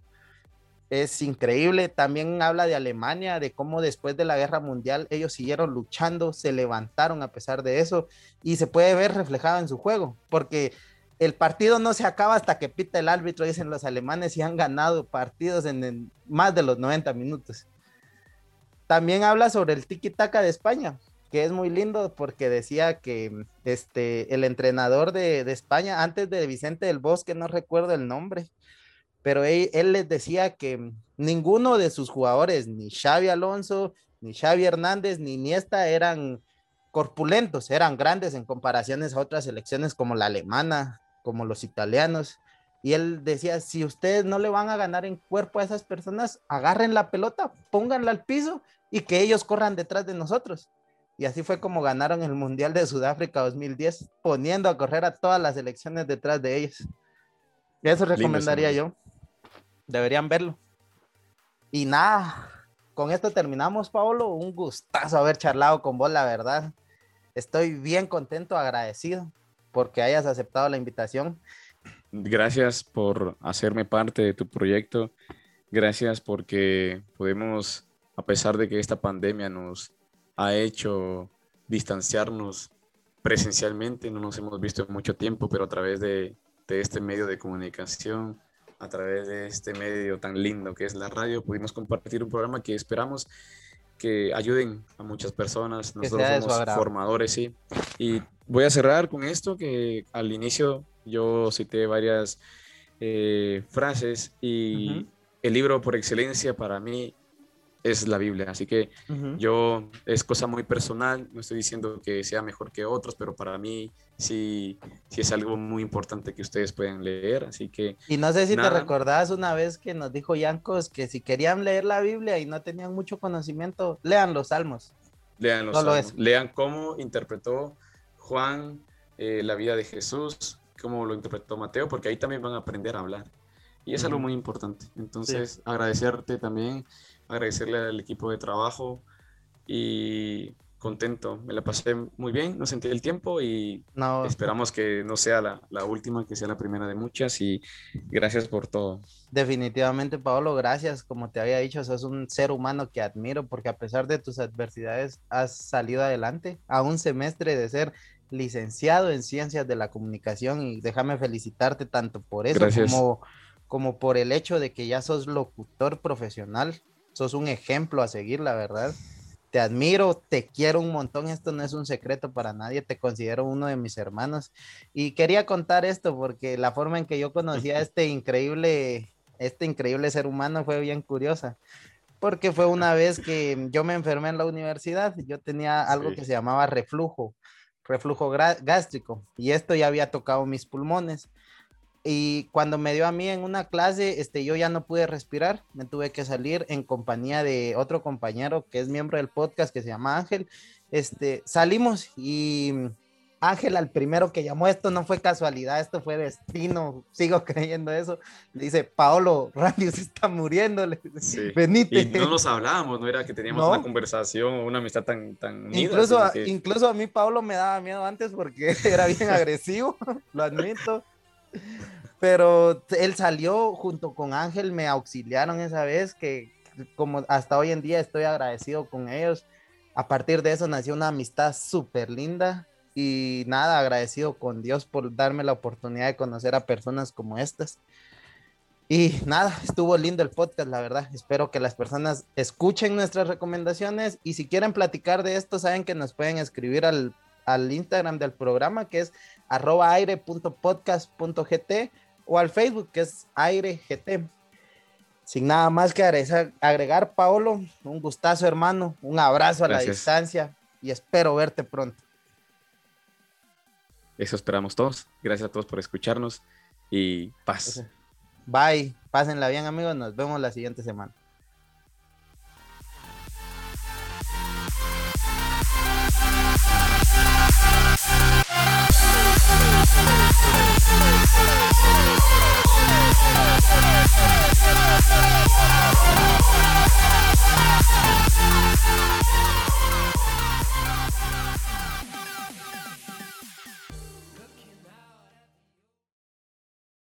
Es increíble. También habla de Alemania, de cómo después de la guerra mundial ellos siguieron luchando, se levantaron a pesar de eso y se puede ver reflejado en su juego, porque el partido no se acaba hasta que pita el árbitro, dicen los alemanes, y han ganado partidos en, más de los 90 minutos. También habla sobre el tiki-taka de España, que es muy lindo porque decía que este, el entrenador de, de España, antes de Vicente del Bosque, no recuerdo el nombre, pero él, él les decía que ninguno de sus jugadores, ni Xavi Alonso, ni Xavi Hernández, ni Iniesta, eran corpulentos, eran grandes en comparaciones a otras selecciones como la alemana, como los italianos. Y él decía, si ustedes no le van a ganar en cuerpo a esas personas, agarren la pelota, pónganla al piso y que ellos corran detrás de nosotros. Y así fue como ganaron el Mundial de Sudáfrica 2010, poniendo a correr a todas las selecciones detrás de ellos. Eso recomendaría yo. Deberían verlo. Y nada, con esto terminamos, Paolo. Un gustazo haber charlado con vos, la verdad. Estoy bien contento, agradecido porque hayas aceptado la invitación. Gracias por hacerme parte de tu proyecto. Gracias porque podemos, a pesar de que esta pandemia nos ha hecho distanciarnos presencialmente, no nos hemos visto en mucho tiempo, pero a través de, de este medio de comunicación, a través de este medio tan lindo que es la radio, pudimos compartir un programa que esperamos que ayuden a muchas personas. Nosotros somos formadores, sí. Y voy a cerrar con esto que al inicio yo cité varias eh, frases y el libro por excelencia para mí es la Biblia. Así que yo es cosa muy personal, no estoy diciendo que sea mejor que otros, pero para mí sí, sí es algo muy importante que ustedes pueden leer. Así que Y no sé si te recordás una vez que nos dijo Yancos que si querían leer la Biblia y no tenían mucho conocimiento, lean los salmos. lean los salmos, lean cómo interpretó Juan eh, la vida de Jesús, cómo lo interpretó Mateo, porque ahí también van a aprender a hablar. Y es algo muy importante. Entonces, agradecerte también, agradecerle al equipo de trabajo y contento. Me la pasé muy bien, no sentí el tiempo y No, esperamos que no sea la, la última, que sea la primera de muchas y gracias por todo. definitivamente, Paolo, gracias. Como te había dicho, sos un ser humano que admiro porque a pesar de tus adversidades has salido adelante a un semestre de ser licenciado en ciencias de la comunicación y déjame felicitarte tanto por eso Gracias. como, como por el hecho de que ya sos locutor profesional. Sos un ejemplo a seguir, la verdad. Te admiro, te quiero un montón. Esto no es un secreto para nadie. Te considero uno de mis hermanos. Y quería contar esto porque la forma en que yo conocí a este increíble, este increíble ser humano fue bien curiosa. Porque fue una vez que yo me enfermé en la universidad. Yo tenía algo Sí. que se llamaba reflujo, reflujo gástrico. Y esto ya había tocado mis pulmones. Y cuando me dio a mí en una clase, este, yo ya no pude respirar, me tuve que salir en compañía de otro compañero que es miembro del podcast que se llama Ángel. Este, salimos y mm, Ángel al primero que llamó esto no fue casualidad, esto fue destino, sigo creyendo eso. Le dice, Paolo, Randy se está muriendo, Sí. venite. Y no nos hablábamos, no era que teníamos No. una conversación o una amistad tan, tan unida. Incluso, que- incluso a mí Pablo me daba miedo antes porque era bien agresivo, lo admito. Pero él salió junto con Ángel, me auxiliaron esa vez, que como hasta hoy en día estoy agradecido con ellos. A partir de eso nació una amistad súper linda y nada, agradecido con Dios por darme la oportunidad de conocer a personas como estas. Y nada, estuvo lindo el podcast, la verdad. Espero que las personas escuchen nuestras recomendaciones y si quieren platicar de esto, saben que nos pueden escribir al, al Instagram del programa que es arroba aire.podcast.gt o al Facebook que es airegt. Sin nada más que agregar, Paolo, un gustazo hermano, un abrazo a la distancia y espero verte pronto. Eso esperamos todos. Gracias a todos por escucharnos y paz. Bye, pásenla bien amigos, nos vemos la siguiente semana. Thank